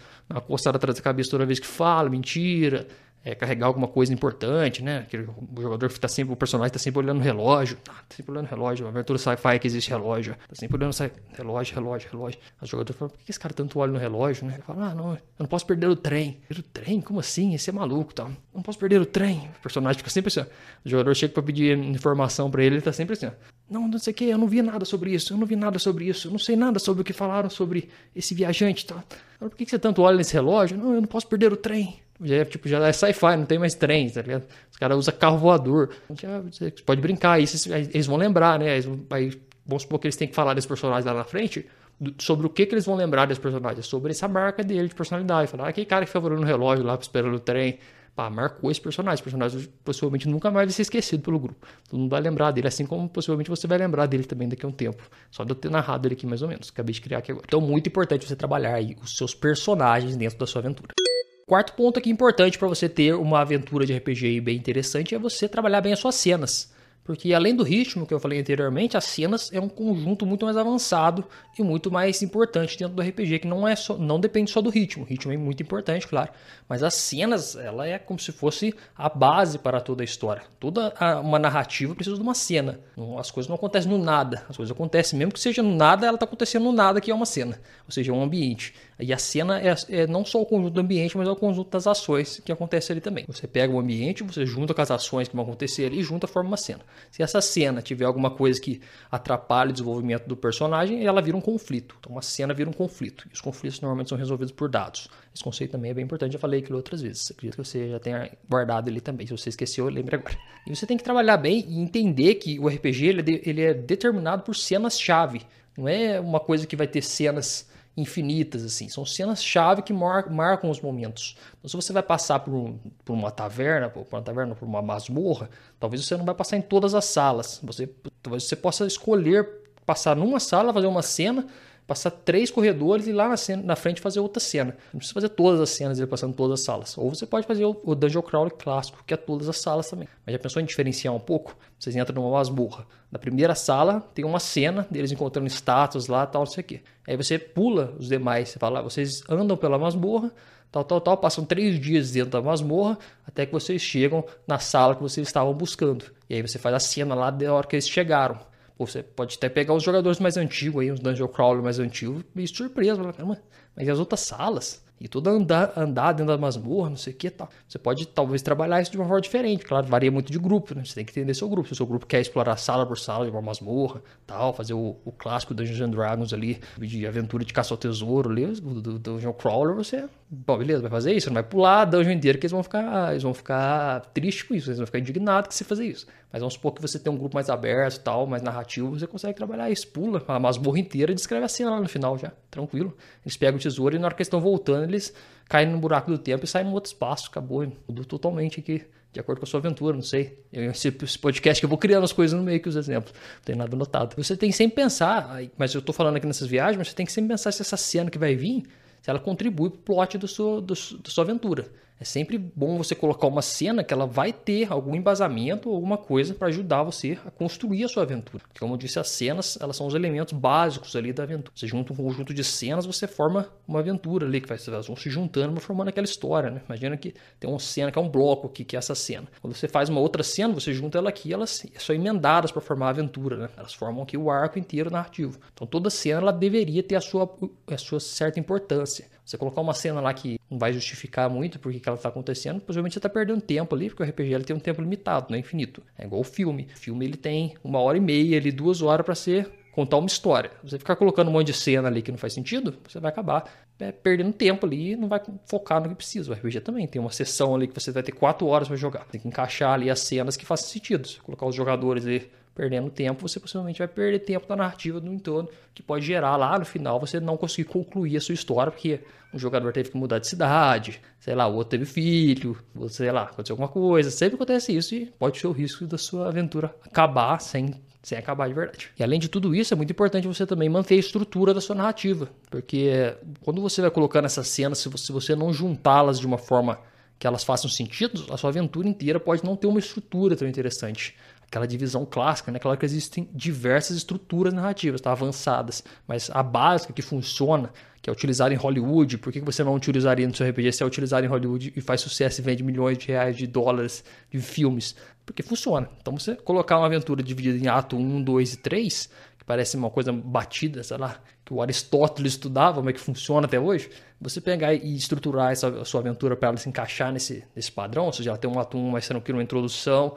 coçada atrás da cabeça toda vez que fala, mentira é, carregar alguma coisa importante, né? Aquele, o jogador que tá sempre, o personagem está sempre olhando o relógio, tá sempre olhando o relógio, a aventura sci-fi que existe relógio, tá sempre olhando relógio, relógio, relógio. O jogador fala, por que esse cara tanto olha no relógio, né? Ele fala, ah, não, eu não posso perder o trem. Perder o trem? Como assim? Esse é maluco, tá? Não posso perder o trem. O personagem fica sempre assim, ó. O jogador chega para pedir informação para ele, ele tá sempre assim, ó. Não, não sei o que, eu não vi nada sobre isso, eu não vi nada sobre isso, eu não sei nada sobre o que falaram sobre esse viajante, tá? Por que você tanto olha nesse relógio? Não, eu não posso perder o trem. Já é, tipo, já é sci-fi, não tem mais trem, tá ligado? Os caras usam carro voador. Já, você pode brincar, aí eles vão lembrar, né? Aí, vamos supor que eles têm que falar desse personagem lá na frente, sobre o que, que eles vão lembrar desse personagem, sobre essa marca dele de personalidade. Falar, ah, aquele cara que olhando no relógio lá, esperando o trem. Pá, marcou esse personagem. Esse personagem possivelmente nunca mais vai ser esquecido pelo grupo. Todo mundo vai lembrar dele, assim como possivelmente você vai lembrar dele também daqui a um tempo. Só de eu ter narrado ele aqui mais ou menos. Acabei de criar aqui agora. Então, muito importante você trabalhar aí os seus personagens dentro da sua aventura. Quarto ponto aqui importante para você ter uma aventura de RPG bem interessante é você trabalhar bem as suas cenas. Porque além do ritmo que eu falei anteriormente, as cenas é um conjunto muito mais avançado e muito mais importante dentro do RPG, que não é só, não depende só do ritmo. O ritmo é muito importante, claro, mas as cenas, ela é como se fosse a base para toda a história. Toda a, uma narrativa precisa de uma cena. As coisas não acontecem no nada. As coisas acontecem, mesmo que seja no nada, ela está acontecendo no nada, que é uma cena. Ou seja, é um ambiente. E a cena é, é, não só o conjunto do ambiente, mas é o conjunto das ações que acontecem ali também. Você pega o ambiente, você junta com as ações que vão acontecer ali e junta forma uma cena. Se essa cena tiver alguma coisa que atrapalhe o desenvolvimento do personagem, ela vira um conflito. Então uma cena vira um conflito. E os conflitos normalmente são resolvidos por dados. Esse conceito também é bem importante, já falei aquilo outras vezes. Acredito que você já tenha guardado ele também. Se você esqueceu, lembre agora. E você tem que trabalhar bem e entender que o RPG ele é, de, ele é determinado por cenas-chave. Não é uma coisa que vai ter cenas infinitas, assim. São cenas-chave que mar marcam os momentos. Então, se você vai passar por, um, por, uma taverna, por uma taverna, por uma masmorra, talvez você não vai passar em todas as salas. Você, talvez você possa escolher passar numa sala, fazer uma cena passar três corredores e lá na, cena, na frente fazer outra cena. Não precisa fazer todas as cenas ele passando todas as salas. Ou você pode fazer o, o Dungeon Crawl clássico, que é todas as salas também. Mas já pensou em diferenciar um pouco? Vocês entram numa masmorra. Na primeira sala tem uma cena deles encontrando status lá, tal, não sei o quê. Aí você pula os demais. Você fala, ah, vocês andam pela masmorra, tal, tal, tal. Passam três dias dentro da masmorra até que vocês chegam na sala que vocês estavam buscando. E aí você faz a cena lá da hora que eles chegaram. Você pode até pegar os jogadores mais antigos aí, os Dungeon Crawler mais antigos, surpresa, mas e as outras salas? E tudo andar, andar dentro da masmorra, não sei o que tal. Você pode talvez trabalhar isso de uma forma diferente, claro, varia muito de grupo, né? Você tem que entender seu grupo. Se o seu grupo quer explorar sala por sala de uma masmorra, tal, fazer o, o clássico Dungeons and Dragons ali, de aventura de caça ao tesouro ali, do, do Dungeon Crawler, você, bom, beleza, vai fazer isso, não vai pular dungeon inteira que eles vão ficar, eles vão ficar tristes com isso, eles vão ficar indignados que você fazer isso. Mas vamos supor que você tem um grupo mais aberto, tal, mais narrativo, você consegue trabalhar isso, pula a masmorra inteira e descreve a cena lá no final já, tranquilo. Eles pegam o tesouro e na hora que eles estão voltando, eles caem no buraco do tempo e saem num outro espaço, acabou, mudou totalmente aqui, de acordo com a sua aventura, não sei. Esse, podcast que eu vou criando as coisas no meio que os exemplos, não tem nada anotado. Você tem que sempre pensar, mas eu estou falando aqui nessas viagens, mas você tem que sempre pensar se essa cena que vai vir, se ela contribui para o plot do seu, do, da sua aventura. É sempre bom você colocar uma cena que ela vai ter algum embasamento ou alguma coisa para ajudar você a construir a sua aventura. Porque, como eu disse, as cenas elas são os elementos básicos ali da aventura. Você junta um conjunto de cenas, você forma uma aventura ali, que vai, elas vão se juntando, formando aquela história. Né? Imagina que tem uma cena que é um bloco aqui, que é essa cena. Quando você faz uma outra cena, você junta ela aqui, elas são emendadas para formar a aventura. Né? Elas formam aqui o arco inteiro narrativo. Então toda cena ela deveria ter a sua, a sua certa importância. Você colocar uma cena lá que não vai justificar muito porque que ela está acontecendo, possivelmente você está perdendo tempo ali, porque o RPG ele tem um tempo limitado, não é infinito. É igual o filme. O filme ele tem uma hora e meia, ali, duas horas para ser contar uma história. Você ficar colocando um monte de cena ali que não faz sentido, você vai acabar é, perdendo tempo ali e não vai focar no que precisa. O RPG também tem uma sessão ali que você vai ter quatro horas para jogar. Tem que encaixar ali as cenas que fazem sentido. Se colocar os jogadores ali perdendo tempo, você possivelmente vai perder tempo da narrativa do entorno, que pode gerar lá no final você não conseguir concluir a sua história, porque um jogador teve que mudar de cidade, sei lá, o outro teve filho, sei lá, aconteceu alguma coisa. Sempre acontece isso e pode ser o risco da sua aventura acabar sem sem acabar de verdade. E além de tudo isso, é muito importante você também manter a estrutura da sua narrativa, porque quando você vai colocando essas cenas, se você, se você não juntá-las de uma forma que elas façam sentido, a sua aventura inteira pode não ter uma estrutura tão interessante aquela divisão clássica, né? Claro que existem diversas estruturas narrativas, tá? avançadas, mas a básica que funciona, que é utilizada em Hollywood, por que você não utilizaria no seu RPG se é utilizado em Hollywood e faz sucesso e vende milhões de reais de dólares de filmes? Porque funciona. Então você colocar uma aventura dividida em ato 1, 2 e 3, que parece uma coisa batida, sei lá, que o Aristóteles estudava, como é que funciona até hoje, você pegar e estruturar essa sua aventura para ela se encaixar nesse, nesse padrão, ou seja, ela tem um ato 1 mais tranquilo, uma introdução,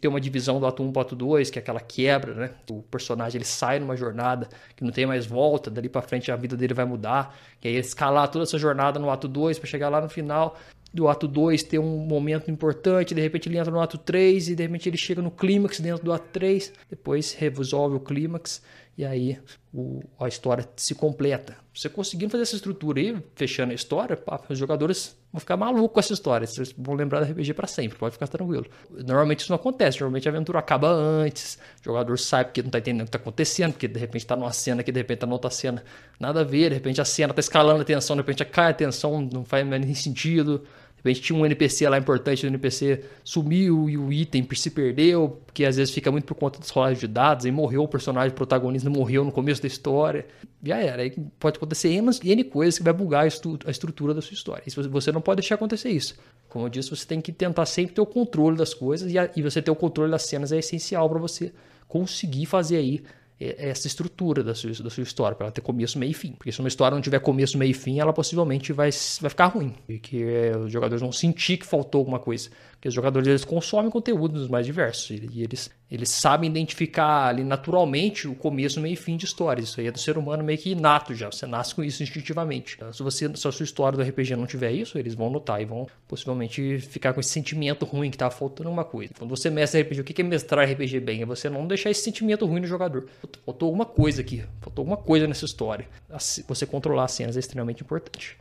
ter uma divisão do ato 1 para o ato 2, que é aquela quebra, né? O personagem ele sai numa jornada que não tem mais volta, dali para frente a vida dele vai mudar, e aí escalar toda essa jornada no ato 2 para chegar lá no final do ato 2 ter um momento importante, de repente ele entra no ato 3 e de repente ele chega no clímax dentro do ato 3, depois resolve o clímax e aí o, a história se completa. Você conseguindo fazer essa estrutura aí, fechando a história, pá, os jogadores vão ficar malucos com essa história. Vocês vão lembrar da RPG para sempre, pode ficar tranquilo. Normalmente isso não acontece, normalmente a aventura acaba antes, o jogador sabe porque não tá entendendo o que tá acontecendo, porque de repente tá numa cena que de repente tá noutra cena, nada a ver, de repente a cena tá escalando a tensão, de repente cai a tensão, não faz mais sentido. De repente tinha um NPC lá importante, o NPC sumiu e o item se perdeu, que às vezes fica muito por conta das rolagens de dados, aí morreu o personagem o protagonista, morreu no começo da história. Já era, aí pode acontecer N, coisas que vai bugar a, estrutura da sua história. E você não pode deixar acontecer isso. Como eu disse, você tem que tentar sempre ter o controle das coisas e, a, e você ter o controle das cenas é essencial para você conseguir fazer aí essa estrutura da sua, da sua história, para ela ter começo, meio e fim. Porque se uma história não tiver começo, meio e fim, ela possivelmente vai, vai ficar ruim. E que é, os jogadores vão sentir que faltou alguma coisa. Porque os jogadores eles consomem conteúdos mais diversos e eles, eles sabem identificar ali naturalmente o começo, meio e fim de histórias. Isso aí é do ser humano meio que inato já. Você nasce com isso instintivamente. Então, se, você, se a sua história do RPG não tiver isso, eles vão notar e vão possivelmente ficar com esse sentimento ruim que tá faltando uma coisa. Quando você mestra RPG, o que é mestrar RPG bem? É você não deixar esse sentimento ruim no jogador. Faltou alguma coisa aqui, faltou alguma coisa nessa história. Você controlar as cenas é extremamente importante.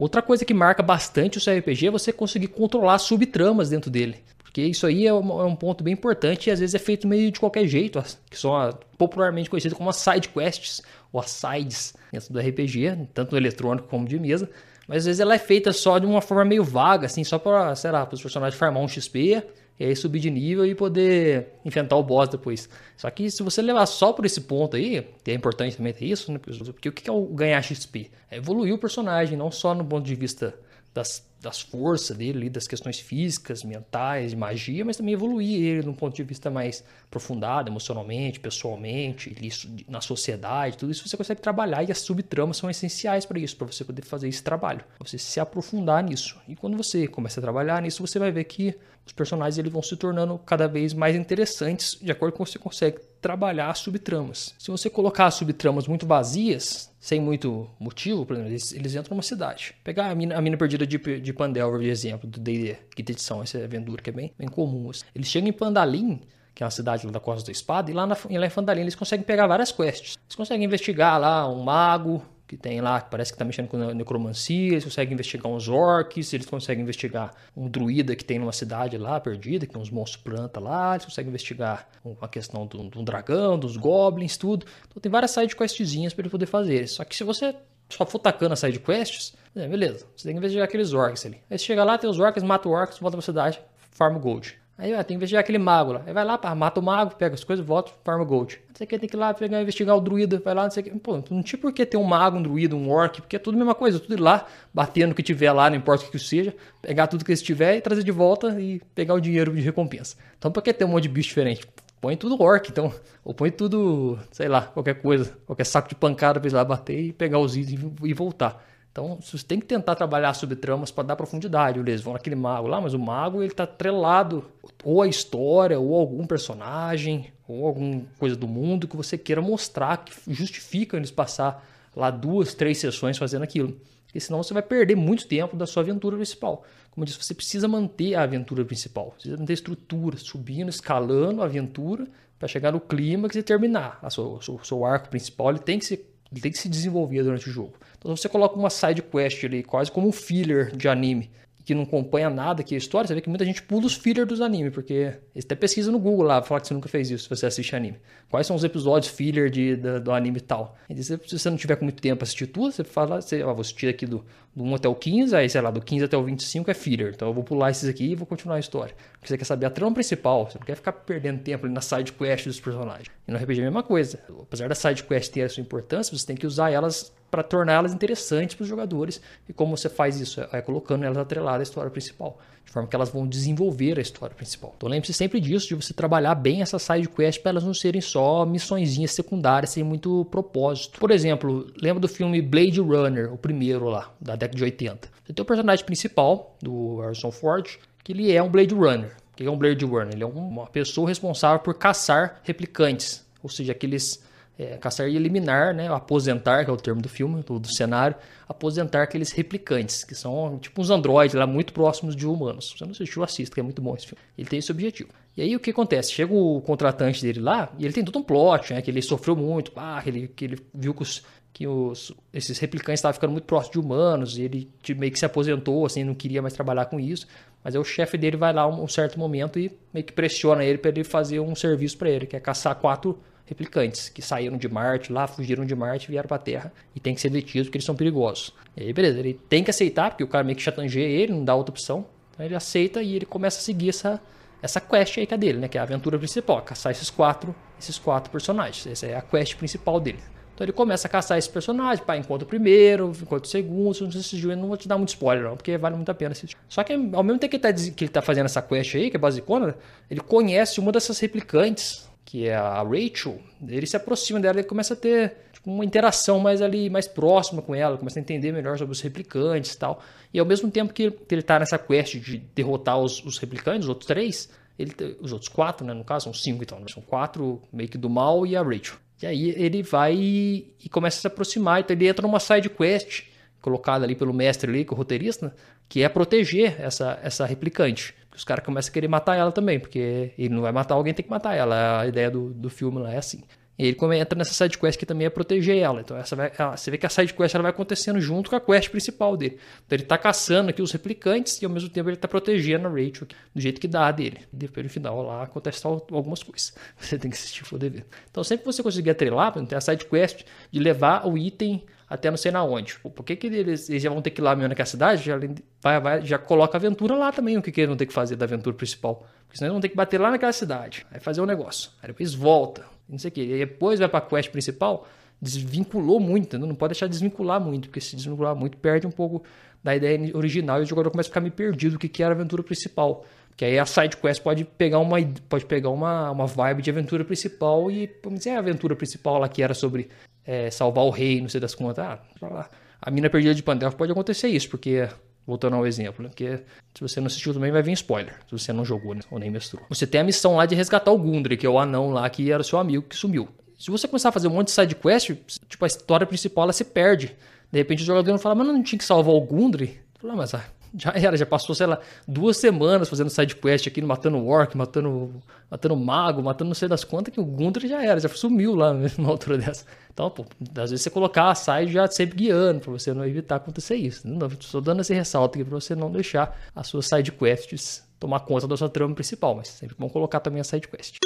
Outra coisa que marca bastante o seu RPG é você conseguir controlar subtramas dentro dele. Porque isso aí é um, é um, ponto bem importante e às vezes é feito meio de qualquer jeito, que são popularmente conhecidas como as side quests ou as sides dentro do RPG, tanto eletrônico como de mesa. Mas às vezes ela é feita só de uma forma meio vaga, assim, só para, sei lá, para os personagens farmar um XP e aí subir de nível e poder enfrentar o boss depois. Só que se você levar só por esse ponto aí, que é importante também ter isso, né? Porque o que é o ganhar XP? É evoluir o personagem, não só no ponto de vista das das forças dele, das questões físicas, mentais, de magia, mas também evoluir ele num ponto de vista mais aprofundado, emocionalmente, pessoalmente, na sociedade, tudo isso você consegue trabalhar e as subtramas são essenciais para isso, para você poder fazer esse trabalho, você se aprofundar nisso. E quando você começa a trabalhar nisso, você vai ver que os personagens eles vão se tornando cada vez mais interessantes de acordo com que você consegue trabalhar as subtramas. Se você colocar as subtramas muito vazias, sem muito motivo, por exemplo, eles, eles entram numa cidade. Pegar a mina, a mina perdida de, de Pandelver, de exemplo, do D&D, quinta edição, essa aventura que é bem, bem comum. Assim. Eles chegam em Pandalim, que é uma cidade lá da Costa da Espada, e lá, na, e lá em Pandalim eles conseguem pegar várias quests. Eles conseguem investigar lá um mago, que tem lá, que parece que está mexendo com necromancia, eles conseguem investigar uns orcs, eles conseguem investigar um druida que tem numa cidade lá perdida, que tem uns monstros planta lá, eles conseguem investigar a questão do, do dragão, dos goblins, tudo. Então tem várias side questzinhas para ele poder fazer. Só que se você só for tacando side quests, é, beleza, você tem que investigar aqueles orcs ali. Aí você chega lá, tem os orcs, mata o orcs, volta pra cidade, farm gold. Aí tem que investigar aquele mago lá. Aí vai lá, pá, mata o mago, pega as coisas, volta, farma gold. Não sei o que, tem que ir lá pegar, investigar o druida, vai lá, não sei o que. Pô, não tinha por que ter um mago, um druida, um orc, porque é tudo a mesma coisa, tudo ir lá, batendo o que tiver lá, não importa o que seja, pegar tudo que tiver e trazer de volta e pegar o dinheiro de recompensa. Então por que ter um monte de bicho diferente? Põe tudo orc, então. Ou põe tudo, sei lá, qualquer coisa, qualquer saco de pancada pra ir lá bater e pegar os itens e voltar. Então, você tem que tentar trabalhar subtramas para dar profundidade. Eles vão naquele mago lá, mas o mago ele está atrelado ou à história, ou a algum personagem, ou alguma coisa do mundo que você queira mostrar que justifica eles passar lá duas, três sessões fazendo aquilo. Porque senão você vai perder muito tempo da sua aventura principal. Como eu disse, você precisa manter a aventura principal. Você precisa manter a estrutura, subindo, escalando a aventura para chegar no clímax e terminar. O seu, seu, seu, arco principal ele tem, que se, ele tem que se desenvolver durante o jogo. Então, você coloca uma side quest ali, quase como um filler de anime, que não acompanha nada aqui a história, você vê que muita gente pula os fillers dos animes, porque você até pesquisa no Google lá, fala que você nunca fez isso se você assiste anime. Quais são os episódios filler de, do, do anime tal? E se você não tiver com muito tempo para assistir tudo, você fala, você, ó, vou assistir aqui do, do 1 até o 15, aí sei lá, do 15 até o 25 é filler. Então eu vou pular esses aqui e vou continuar a história. Porque você quer saber a trama principal, você não quer ficar perdendo tempo na side quest dos personagens. E no RPG é a mesma coisa. Apesar da side quest ter a sua importância, você tem que usar elas para torná-las interessantes para os jogadores. E como você faz isso? É colocando elas atreladas à história principal, de forma que elas vão desenvolver a história principal. Então lembre-se sempre disso, de você trabalhar bem essa side quest para elas não serem só missõezinhas secundárias sem muito propósito. Por exemplo, lembra do filme Blade Runner, o primeiro lá, da década de 80. Você tem o personagem principal, do Harrison Ford, que ele é um Blade Runner. O que é um Blade Runner? Ele é uma pessoa responsável por caçar replicantes, ou seja, aqueles é, caçar e eliminar, né, aposentar, que é o termo do filme, do, do, cenário, aposentar aqueles replicantes, que são tipo uns androides lá muito próximos de humanos. Se você não assistiu, assista, que é muito bom esse filme. Ele tem esse objetivo. E aí o que acontece? Chega o contratante dele lá e ele tem todo um plot, né, que ele sofreu muito, ah, que, ele, que ele viu que, os, que os, esses replicantes estavam ficando muito próximos de humanos e ele meio que se aposentou, assim, não queria mais trabalhar com isso. Mas aí o chefe dele vai lá um, um certo momento e meio que pressiona ele para ele fazer um serviço para ele, que é caçar quatro replicantes que saíram de Marte lá, fugiram de Marte e vieram para Terra e tem que ser detidos porque eles são perigosos. E aí, beleza, ele tem que aceitar, porque o cara meio que chatangeia ele, não dá outra opção. Então ele aceita e ele começa a seguir essa, essa quest aí que é dele, né? Que é a aventura principal, caçar esses quatro, esses quatro personagens. Essa é a quest principal dele. Então ele começa a caçar esses personagens, pá, encontra o primeiro, encontra o segundo, se não assistiu, não vou te dar muito spoiler não, porque vale muito a pena assistir. Só que ao mesmo tempo que ele tá, que ele tá fazendo essa quest aí, que é basicona, ele conhece uma dessas replicantes que é a Rachel, ele se aproxima dela e começa a ter tipo, uma interação mais ali, mais próxima com ela, começa a entender melhor sobre os replicantes e tal. E ao mesmo tempo que ele está nessa quest de derrotar os, os replicantes, os outros três, ele, os outros quatro, né, no caso, são cinco então, né, são quatro meio que do mal e a Rachel. E aí ele vai e, começa a se aproximar, então ele entra numa side quest colocada ali pelo mestre ali, que é o roteirista, que é proteger essa, essa replicante os caras começam a querer matar ela também, porque ele não vai matar alguém, tem que matar ela. A ideia do, do filme lá é assim. E ele entra nessa side quest que também é proteger ela. Então essa vai, você vê que a side quest ela vai acontecendo junto com a quest principal dele. Então ele está caçando aqui os replicantes e ao mesmo tempo ele está protegendo a Rachel do jeito que dá dele. Depois no final lá acontece algumas coisas. Você tem que assistir for ver. Então sempre que você conseguir atrelar, tem a side quest de levar o item até não sei na onde. Por que, que eles, eles, já vão ter que ir lá mesmo naquela cidade? Já, vai, vai, já coloca a aventura lá também, o que, que eles vão ter que fazer da aventura principal. Porque senão eles vão ter que bater lá naquela cidade, aí fazer um negócio. Aí depois volta, não sei o que. E depois vai pra quest principal, desvinculou muito, não pode deixar desvincular muito, porque se desvincular muito perde um pouco da ideia original e o jogador começa a ficar meio perdido o que, que era a aventura principal. Que aí a side quest pode pegar uma pode pegar uma, uma vibe de aventura principal e vamos dizer a aventura principal lá que era sobre é, salvar o rei, não sei das contas. Ah, a mina perdida de Pandora pode acontecer isso, porque voltando ao exemplo, né? porque se você não assistiu também vai vir spoiler, se você não jogou né? ou nem mestrou. Você tem a missão lá de resgatar o Gundry, que é o anão lá que era seu amigo que sumiu. Se você começar a fazer um monte de side quest, tipo a história principal ela se perde. De repente o jogador não fala, mas não tinha que salvar o Gundry? Fala, mas ah, já era, já passou, sei lá, duas semanas fazendo side quest aqui, matando orc, matando, matando mago, matando não sei das quantas, que o Gundry já era, já sumiu lá numa altura dessa. Então, pô, às vezes você colocar a side já sempre guiando, para você não evitar acontecer isso. Não, estou dando esse ressalto aqui para você não deixar as suas side quests tomar conta da sua trama principal, mas sempre bom colocar também a side quest.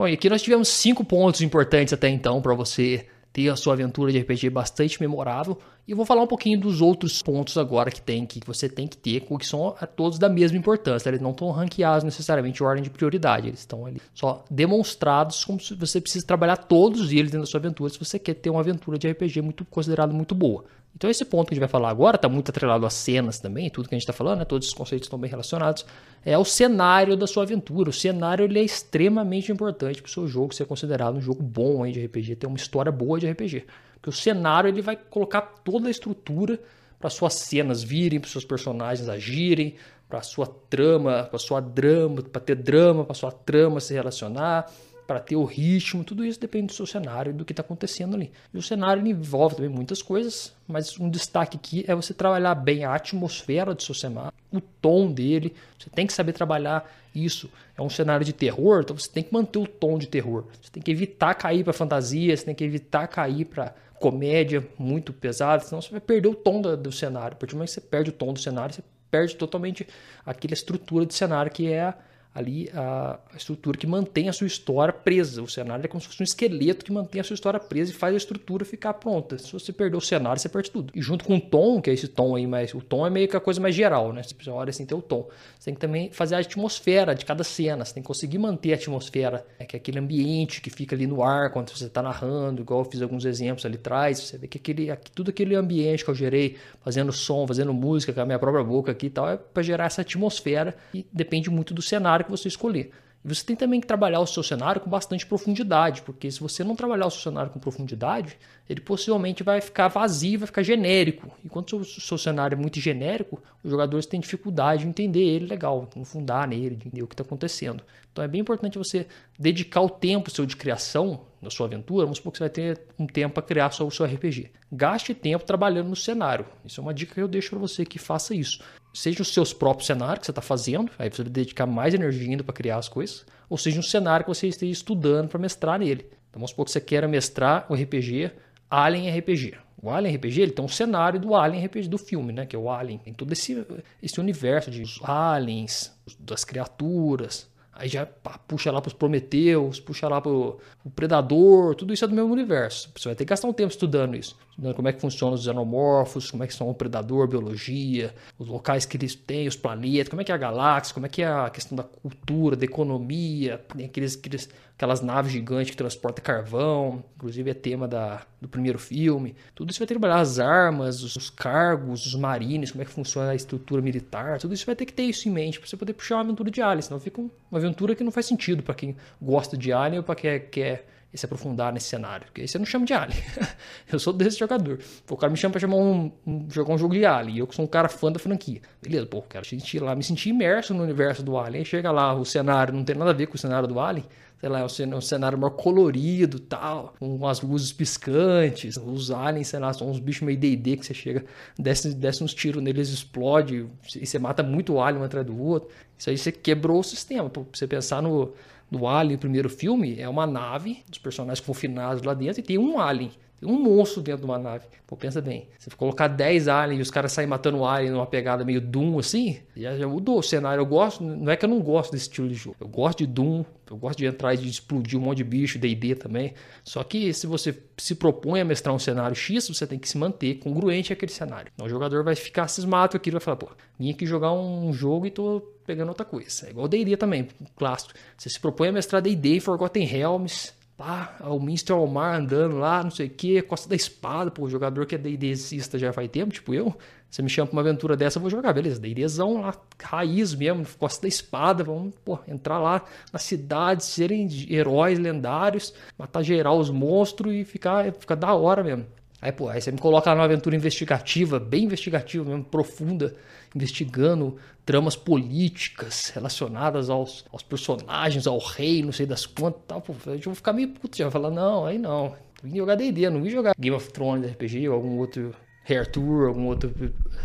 Bom, e aqui nós tivemos cinco pontos importantes até então para você ter a sua aventura de RPG bastante memorável. E eu vou falar um pouquinho dos outros pontos agora que tem que você tem que ter, que são todos da mesma importância. Eles não estão ranqueados necessariamente em ordem de prioridade, eles estão ali só demonstrados como se você precisa trabalhar todos eles dentro da sua aventura se você quer ter uma aventura de RPG muito considerada muito boa. Então esse ponto que a gente vai falar agora está muito atrelado às cenas também, tudo que a gente está falando, né? todos os conceitos estão bem relacionados. É o cenário da sua aventura. O cenário ele é extremamente importante para o seu jogo ser considerado um jogo bom aí de RPG, ter uma história boa de RPG. Porque o cenário ele vai colocar toda a estrutura para suas cenas virem, para seus personagens agirem, para sua trama, para sua drama, para ter drama, para sua trama se relacionar, para ter o ritmo, tudo isso depende do seu cenário e do que está acontecendo ali. E o cenário envolve também muitas coisas, mas um destaque aqui é você trabalhar bem a atmosfera do seu cenário, o tom dele. Você tem que saber trabalhar isso. É um cenário de terror, então você tem que manter o tom de terror. Você tem que evitar cair para fantasia, você tem que evitar cair para comédia muito pesada, senão você vai perder o tom do, do cenário. A partir do momento que você perde o tom do cenário, você perde totalmente aquela estrutura de cenário que é ali a, estrutura que mantém a sua história presa. O cenário é como se fosse um esqueleto que mantém a sua história presa e faz a estrutura ficar pronta. Se você perder o cenário, você perde tudo. E junto com o tom, que é esse tom aí, mas o tom é meio que a coisa mais geral, né? Você olha assim, tem o tom. Você tem que também fazer a atmosfera de cada cena. Você tem que conseguir manter a atmosfera, né? que é aquele ambiente que fica ali no ar quando você está narrando, igual eu fiz alguns exemplos ali atrás. Você vê que aquele, tudo aquele ambiente que eu gerei, fazendo som, fazendo música com a minha própria boca aqui e tal, é para gerar essa atmosfera e depende muito do cenário que você escolher. E você tem também que trabalhar o seu cenário com bastante profundidade, porque se você não trabalhar o seu cenário com profundidade, ele possivelmente vai ficar vazio, vai ficar genérico. E quando o seu, cenário é muito genérico, os jogadores têm dificuldade de entender ele legal, de fundar nele, de entender o que está acontecendo. Então é bem importante você dedicar o tempo seu de criação na sua aventura. Vamos supor que você vai ter um tempo para criar o seu RPG. Gaste tempo trabalhando no cenário. Isso é uma dica que eu deixo para você que faça isso seja os seus próprios cenários que você está fazendo, aí você vai dedicar mais energia ainda para criar as coisas, ou seja um cenário que você esteja estudando para mestrar nele. Então vamos supor que você queira mestrar o RPG Alien RPG. O Alien RPG ele tem um cenário do Alien RPG do filme, né? Que é o Alien. Tem todo esse, esse universo de aliens, das criaturas, Aí já puxa lá para os Prometeus, puxa lá para o Predador, tudo isso é do mesmo universo. Você vai ter que gastar um tempo estudando isso. Estudando como é que funcionam os xenomorfos, como é que são o Predador, biologia, os locais que eles têm, os planetas, como é que é a galáxia, como é que é a questão da cultura, da economia, tem aqueles, aqueles aquelas naves gigantes que transportam carvão, inclusive é tema da, do primeiro filme. Tudo isso vai trabalhar as armas, os, os cargos, os marines, como é que funciona a estrutura militar, tudo isso vai ter que ter isso em mente para você poder puxar uma aventura de Alien, senão fica uma aventura que não faz sentido para quem gosta de Alien ou para quem quer se aprofundar nesse cenário. Porque aí você não chama de Alien. eu sou desse jogador. O cara me chama pra chamar um, um, jogar um jogo de Alien. E eu que sou um cara fã da franquia. Beleza, pô, quero sentir lá, me sentir imerso no universo do Alien. Aí chega lá, o cenário não tem nada a ver com o cenário do Alien sei lá, é um cenário maior colorido tal, com as luzes piscantes, os aliens, sei lá, são uns bichos meio D&D que você chega, desce, desce uns tiros neles, explode, e você mata muito alien um atrás do outro. Isso aí você quebrou o sistema. Pra você pensar no, no Alien, o primeiro filme, é uma nave, os personagens confinados lá dentro, e tem um alien. Tem um monstro dentro de uma nave. Pô, pensa bem. Se colocar 10 aliens e os caras saírem matando alien numa pegada meio Doom assim, já, já mudou o cenário. Eu gosto, não é que eu não gosto desse estilo de jogo. Eu gosto de Doom, eu gosto de entrar e de explodir um monte de bicho, D&D também. Só que se você se propõe a mestrar um cenário X, você tem que se manter congruente àquele cenário. Então, o jogador vai ficar cismado e vai falar, pô, vim aqui jogar um jogo e tô pegando outra coisa. É igual D&D também, clássico. Você se propõe a mestrar D&D Forgotten Realms, Pá, o Minster Omar andando lá, não sei o que, Costa da Espada, pô, jogador que é D&Dista já faz tempo, tipo eu, você me chama pra uma aventura dessa, eu vou jogar, beleza, D&Dzão lá, raiz mesmo, Costa da Espada, vamos, pô, entrar lá na cidade, serem heróis lendários, matar geral os monstros e ficar, ficar da hora mesmo. Aí, pô, aí você me coloca numa aventura investigativa, bem investigativa mesmo, profunda, investigando tramas políticas relacionadas aos, aos personagens, ao rei, não sei das quantas tal. Pô, eu vou ficar meio puto, já vou falar, não, aí não. Vim jogar D&D, não vim jogar Game of Thrones RPG ou algum outro Hair Tour, algum outro,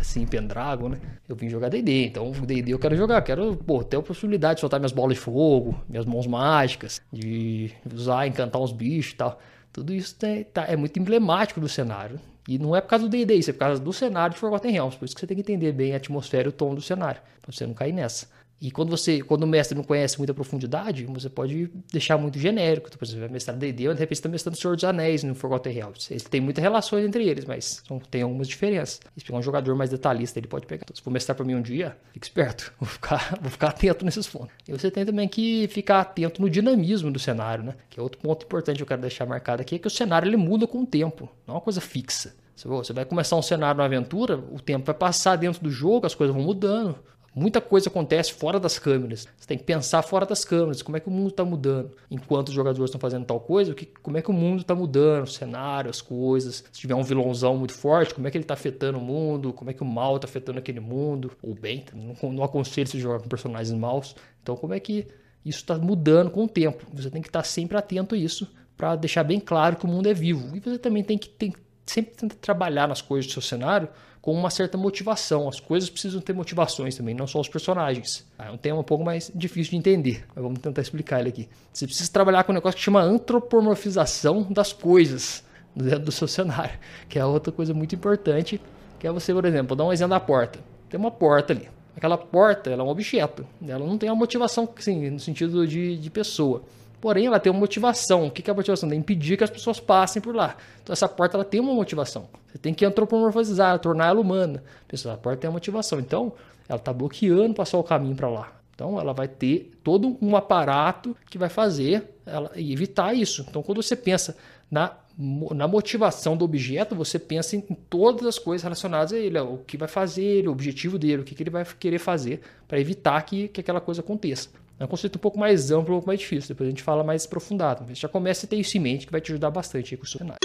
assim, Pendragon, né? Eu vim jogar D&D, então D&D eu quero jogar, quero, pô, ter a possibilidade de soltar minhas bolas de fogo, minhas mãos mágicas, de usar, encantar uns bichos e tal. Tudo isso tá, tá, é muito emblemático do cenário. E não é por causa do D&D, isso é por causa do cenário de Forgotten Realms. Por isso que você tem que entender bem a atmosfera e o tom do cenário, para você não cair nessa. E quando você, quando o mestre não conhece muita profundidade, você pode deixar muito genérico. Então, por exemplo, vai mestrar D&D, de repente está mestrando Senhor dos Anéis no Forgotten Realms. Eles têm muitas relações entre eles, mas são, tem algumas diferenças. Se pegar um jogador mais detalhista, ele pode pegar. Então, se for mestrar para mim um dia, fique esperto. Vou ficar, vou ficar atento nesses pontos. E você tem também que ficar atento no dinamismo do cenário, né? Que é outro ponto importante que eu quero deixar marcado aqui, é que o cenário ele muda com o tempo, não é uma coisa fixa. Você vai começar um cenário, uma aventura, o tempo vai passar dentro do jogo, as coisas vão mudando. Muita coisa acontece fora das câmeras. Você tem que pensar fora das câmeras, como é que o mundo está mudando. Enquanto os jogadores estão fazendo tal coisa, que, como é que o mundo está mudando, o cenário, as coisas. Se tiver um vilãozão muito forte, como é que ele está afetando o mundo, como é que o mal está afetando aquele mundo, ou bem, não, não aconselho se jogar com personagens maus. Então, como é que Isso está mudando com o tempo. Você tem que estar sempre atento a isso para deixar bem claro que o mundo é vivo. E você também tem que, tem, sempre tentar trabalhar nas coisas do seu cenário com uma certa motivação. As coisas precisam ter motivações também, não só os personagens. É um tema um pouco mais difícil de entender, mas vamos tentar explicar ele aqui. Você precisa trabalhar com um negócio que chama antropomorfização das coisas dentro do seu cenário, que é outra coisa muito importante, que é você, por exemplo, dar um exemplo da porta. Tem uma porta ali. Aquela porta ela é um objeto. Ela não tem uma motivação assim, no sentido de, de pessoa. Porém, ela tem uma motivação. O que é a motivação? É impedir que as pessoas passem por lá. Então, essa porta ela tem uma motivação. Você tem que antropomorfizar, tornar ela humana. Pessoal, a porta tem uma motivação. Então, ela está bloqueando passar o caminho para lá. Então, ela vai ter todo um aparato que vai fazer ela evitar isso. Então, quando você pensa na na motivação do objeto, você pensa em todas as coisas relacionadas a ele, o que vai fazer ele, o objetivo dele, o que, que ele vai querer fazer para evitar que, que aquela coisa aconteça. É um conceito um pouco mais amplo, um pouco mais difícil, depois a gente fala mais aprofundado, mas já começa a ter isso em mente que vai te ajudar bastante aí com o seu cenário.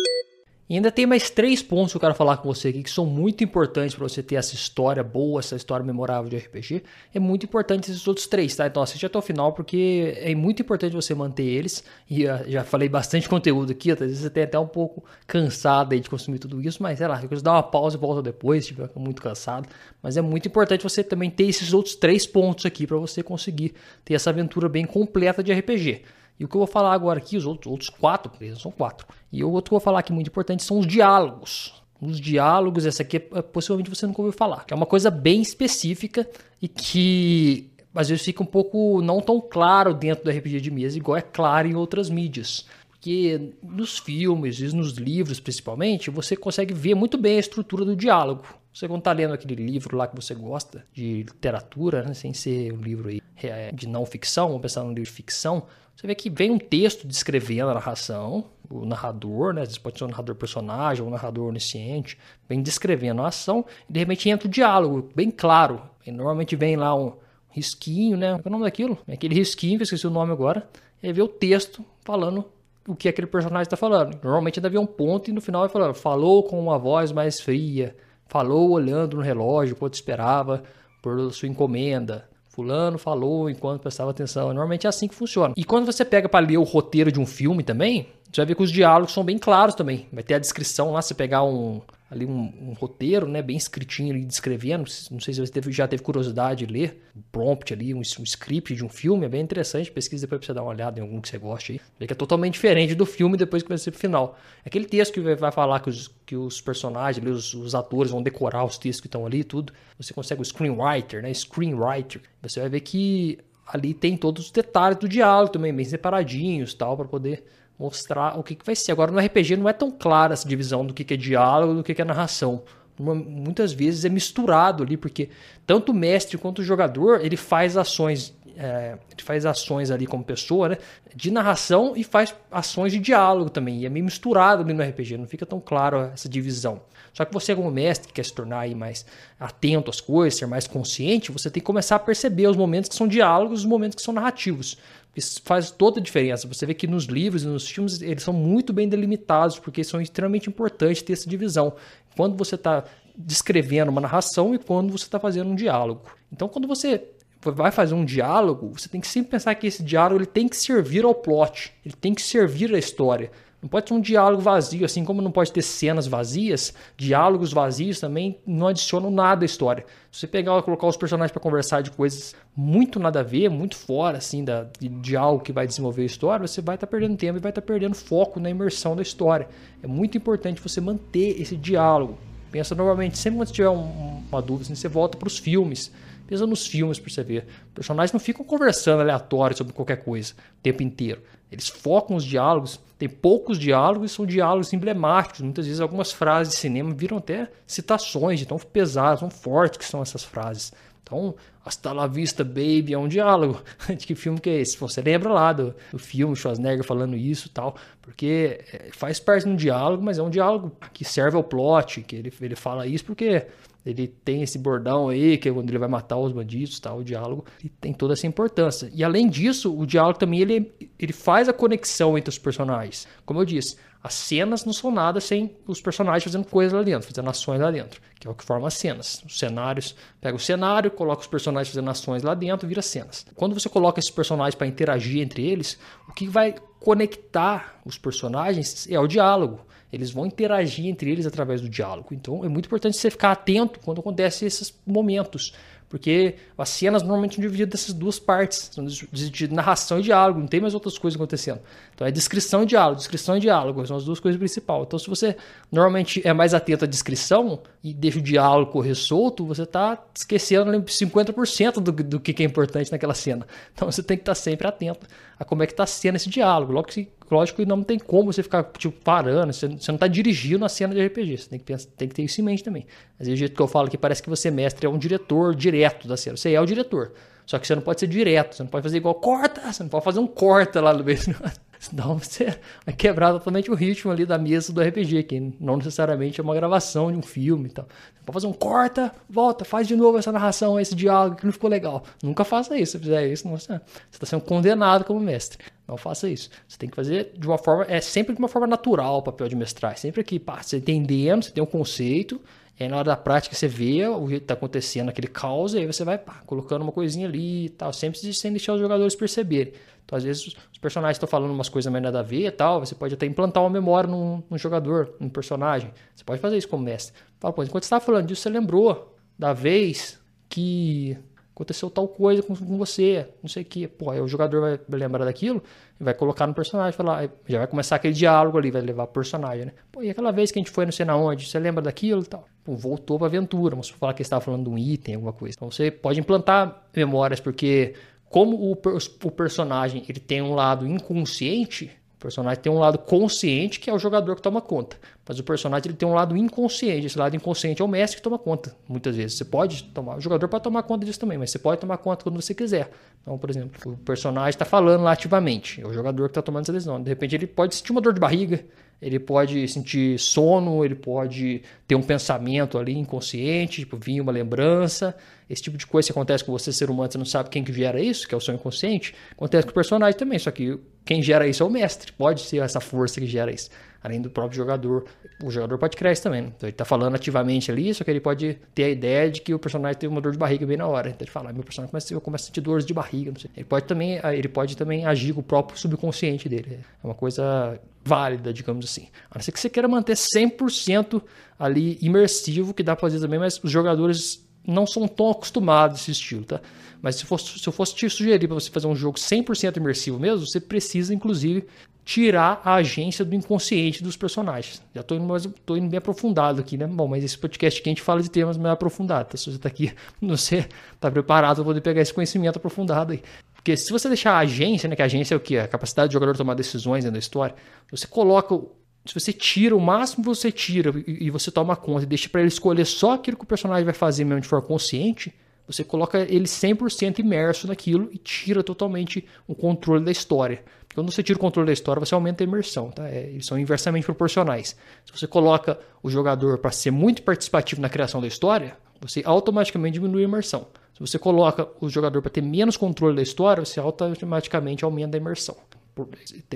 E ainda tem mais três pontos que eu quero falar com você aqui que são muito importantes para você ter essa história boa, essa história memorável de RPG. É muito importante esses outros três, tá? Então assiste até o final porque é muito importante você manter eles. E uh, já falei bastante conteúdo aqui, às vezes você tem até um pouco cansado aí de consumir tudo isso, mas sei lá, você dá uma pausa e volta depois, se estiver muito cansado. Mas é muito importante você também ter esses outros três pontos aqui para você conseguir ter essa aventura bem completa de RPG. E o que eu vou falar agora aqui, os outros, outros quatro, são quatro. E o outro que eu vou falar aqui muito importante são os diálogos. Os diálogos, essa aqui é, possivelmente você nunca ouviu falar. Que é uma coisa bem específica e que às vezes fica um pouco não tão claro dentro do RPG de mesa, igual é claro em outras mídias. Porque nos filmes e nos livros, principalmente, você consegue ver muito bem a estrutura do diálogo. Você quando está lendo aquele livro lá que você gosta, de literatura, né, sem ser um livro aí é, de não ficção, vamos pensar num livro de ficção, você vê que vem um texto descrevendo a narração, o narrador, né? Pode ser um narrador personagem, um narrador onisciente, vem descrevendo a ação, e de repente entra o diálogo, bem claro. E normalmente vem lá um risquinho, né? Qual é o nome daquilo? É aquele risquinho, esqueci o nome agora, e aí vê o texto falando o que aquele personagem está falando. Normalmente ainda vê um ponto e no final vai falando, falou com uma voz mais fria, falou olhando no relógio quanto esperava por sua encomenda, Fulano falou enquanto prestava atenção. Normalmente é assim que funciona. E quando você pega para ler o roteiro de um filme também, você vai ver que os diálogos são bem claros também. Vai ter a descrição lá, você pegar um, ali um, um, roteiro, né, bem escritinho ali, descrevendo. Não sei se você teve, já teve curiosidade de ler um prompt ali, um, um, script de um filme, é bem interessante. Pesquisa depois pra você dar uma olhada em algum que você goste aí. Vê que é totalmente diferente do filme depois que vai ser pro final. Aquele texto que vai falar que os, que os personagens, ali, os, os atores vão decorar os textos que estão ali tudo. Você consegue o screenwriter, né, screenwriter. Você vai ver que ali tem todos os detalhes do diálogo também, bem separadinhos tal, para poder mostrar o que, que vai ser. Agora, no RPG não é tão clara essa divisão do que, que é diálogo do que, que é narração. Uma, muitas vezes é misturado ali, porque tanto o mestre quanto o jogador ele faz ações é, ele faz ações ali como pessoa, né, de narração e faz ações de diálogo também. E é meio misturado ali no RPG, não fica tão claro essa divisão. Só que você, como mestre, que quer se tornar aí mais atento às coisas, ser mais consciente, você tem que começar a perceber os momentos que são diálogos e os momentos que são narrativos. Isso faz toda a diferença. Você vê que nos livros e nos filmes eles são muito bem delimitados, porque são extremamente importantes ter essa divisão. Quando você está descrevendo uma narração e quando você está fazendo um diálogo. Então, quando você vai fazer um diálogo, você tem que sempre pensar que esse diálogo ele tem que servir ao plot, ele tem que servir à história. Não pode ser um diálogo vazio, assim como não pode ter cenas vazias, diálogos vazios também não adicionam nada à história. Se você pegar e colocar os personagens para conversar de coisas muito nada a ver, muito fora assim da, de, de algo que vai desenvolver a história, você vai estar tá perdendo tempo e vai estar tá perdendo foco na imersão da história. É muito importante você manter esse diálogo. Pensa novamente, sempre quando tiver um, uma dúvida, assim, você volta para os filmes. Pensa nos filmes para você ver. Os personagens não ficam conversando aleatório sobre qualquer coisa o tempo inteiro. Eles focam os diálogos, tem poucos diálogos e são diálogos emblemáticos. Muitas vezes algumas frases de cinema viram até citações de tão pesadas, tão fortes que são essas frases. Então, hasta la vista, baby, é um diálogo. De que filme que é esse? Você lembra lá do, do filme, Schwarzenegger falando isso e tal, porque é, faz parte de um diálogo, mas é um diálogo que serve ao plot, que ele, ele fala isso porque ele tem esse bordão aí, que é quando ele vai matar os bandidos, tal, o diálogo, e tem toda essa importância. E além disso, o diálogo também ele, ele faz a conexão entre os personagens. Como eu disse, as cenas não são nada sem os personagens fazendo coisas lá dentro, fazendo ações lá dentro, que é o que forma as cenas. Os cenários, pega o cenário, coloca os personagens fazendo ações lá dentro, vira cenas. Quando você coloca esses personagens para interagir entre eles, o que vai conectar os personagens é o diálogo. Eles vão interagir entre eles através do diálogo. Então é muito importante você ficar atento quando acontecem esses momentos. Porque as cenas normalmente são divididas dessas duas partes, são de narração e diálogo, não tem mais outras coisas acontecendo. Então é descrição e diálogo, descrição e diálogo, são as duas coisas principais. Então se você normalmente é mais atento à descrição e deixa o diálogo correr solto, você está esquecendo 50% do, do que é importante naquela cena. Então você tem que estar sempre atento a como é que está sendo esse diálogo. Logo que lógico que não tem como você ficar tipo, parando, você, você não está dirigindo a cena de RPG, você tem que, pensar, tem que ter isso em mente também. Às vezes o jeito que eu falo que parece que você, mestre, é um diretor direto da cena. Você é o diretor, só que você não pode ser direto, você não pode fazer igual corta, você não pode fazer um corta lá no meio. Senão você vai quebrar totalmente o ritmo ali da mesa do RPG, que não necessariamente é uma gravação de um filme e tal. Você pode fazer um corta, volta, faz de novo essa narração, esse diálogo que não ficou legal. Nunca faça isso. Se fizer isso, você está sendo condenado como mestre. Não faça isso. Você tem que fazer de uma forma, é sempre de uma forma natural o papel de mestrar. Sempre que pá, você entendendo, você tem um conceito, e aí na hora da prática você vê o que está acontecendo, aquele caos, e aí você vai pá, colocando uma coisinha ali e tal, sempre sem deixar os jogadores perceberem. Então, às vezes, os personagens estão falando umas coisas mais nada a ver e tal, você pode até implantar uma memória num, num jogador, num personagem. Você pode fazer isso como mestre. Fala, pô, enquanto você estava falando disso, você lembrou da vez que aconteceu tal coisa com, com você, não sei o que. Pô, aí o jogador vai lembrar daquilo vai colocar no personagem, falar, já vai começar aquele diálogo ali, vai levar o personagem, né? Pô, e aquela vez que a gente foi não sei na onde, você lembra daquilo e tal? Pô, voltou pra aventura, vamos falar que estava falando de um item, alguma coisa. Então você pode implantar memórias, porque como o, o personagem ele tem um lado inconsciente, o personagem tem um lado consciente, que é o jogador que toma conta. Mas o personagem ele tem um lado inconsciente. Esse lado inconsciente é o mestre que toma conta, muitas vezes. Você pode tomar, o jogador pode tomar conta disso também, mas você pode tomar conta quando você quiser. Então, por exemplo, o personagem está falando lá ativamente, é o jogador que está tomando essa decisão. De repente, ele pode sentir uma dor de barriga, ele pode sentir sono, ele pode ter um pensamento ali inconsciente, tipo, vir uma lembrança. Esse tipo de coisa que acontece com você, ser humano, você não sabe quem que gera isso, que é o seu inconsciente. Acontece com o personagem também, só que quem gera isso é o mestre. Pode ser essa força que gera isso além do próprio jogador. O jogador pode isso também. Né? Então ele está falando ativamente ali, só que ele pode ter a ideia de que o personagem teve uma dor de barriga bem na hora. Então ele fala, ah, meu personagem começa, eu começo a sentir dores de barriga. Ele pode também, ele pode também agir com o próprio subconsciente dele. É uma coisa válida, digamos assim. A não ser que você queira manter 100% ali imersivo, que dá para fazer também, mas os jogadores não são tão acostumados a esse estilo, tá? Mas se, fosse, se eu fosse te sugerir para você fazer um jogo 100% imersivo mesmo, você precisa, inclusive, tirar a agência do inconsciente dos personagens. Já estou indo, tô indo bem aprofundado aqui, né? Bom, mas esse podcast aqui a gente fala de temas mais aprofundados. Tá? Se você está aqui, você está preparado para poder pegar esse conhecimento aprofundado aí. Porque se você deixar a agência, né? Que a agência é o que? A capacidade do jogador tomar decisões dentro da história. Você coloca se você tira o máximo você tira e você toma conta e deixa para ele escolher só aquilo que o personagem vai fazer mesmo de forma consciente, você coloca ele 100% imerso naquilo e tira totalmente o controle da história. Quando você tira o controle da história, você aumenta a imersão, tá? É, eles são inversamente proporcionais. Se você coloca o jogador para ser muito participativo na criação da história, você automaticamente diminui a imersão. Se você coloca o jogador para ter menos controle da história, você automaticamente aumenta a imersão.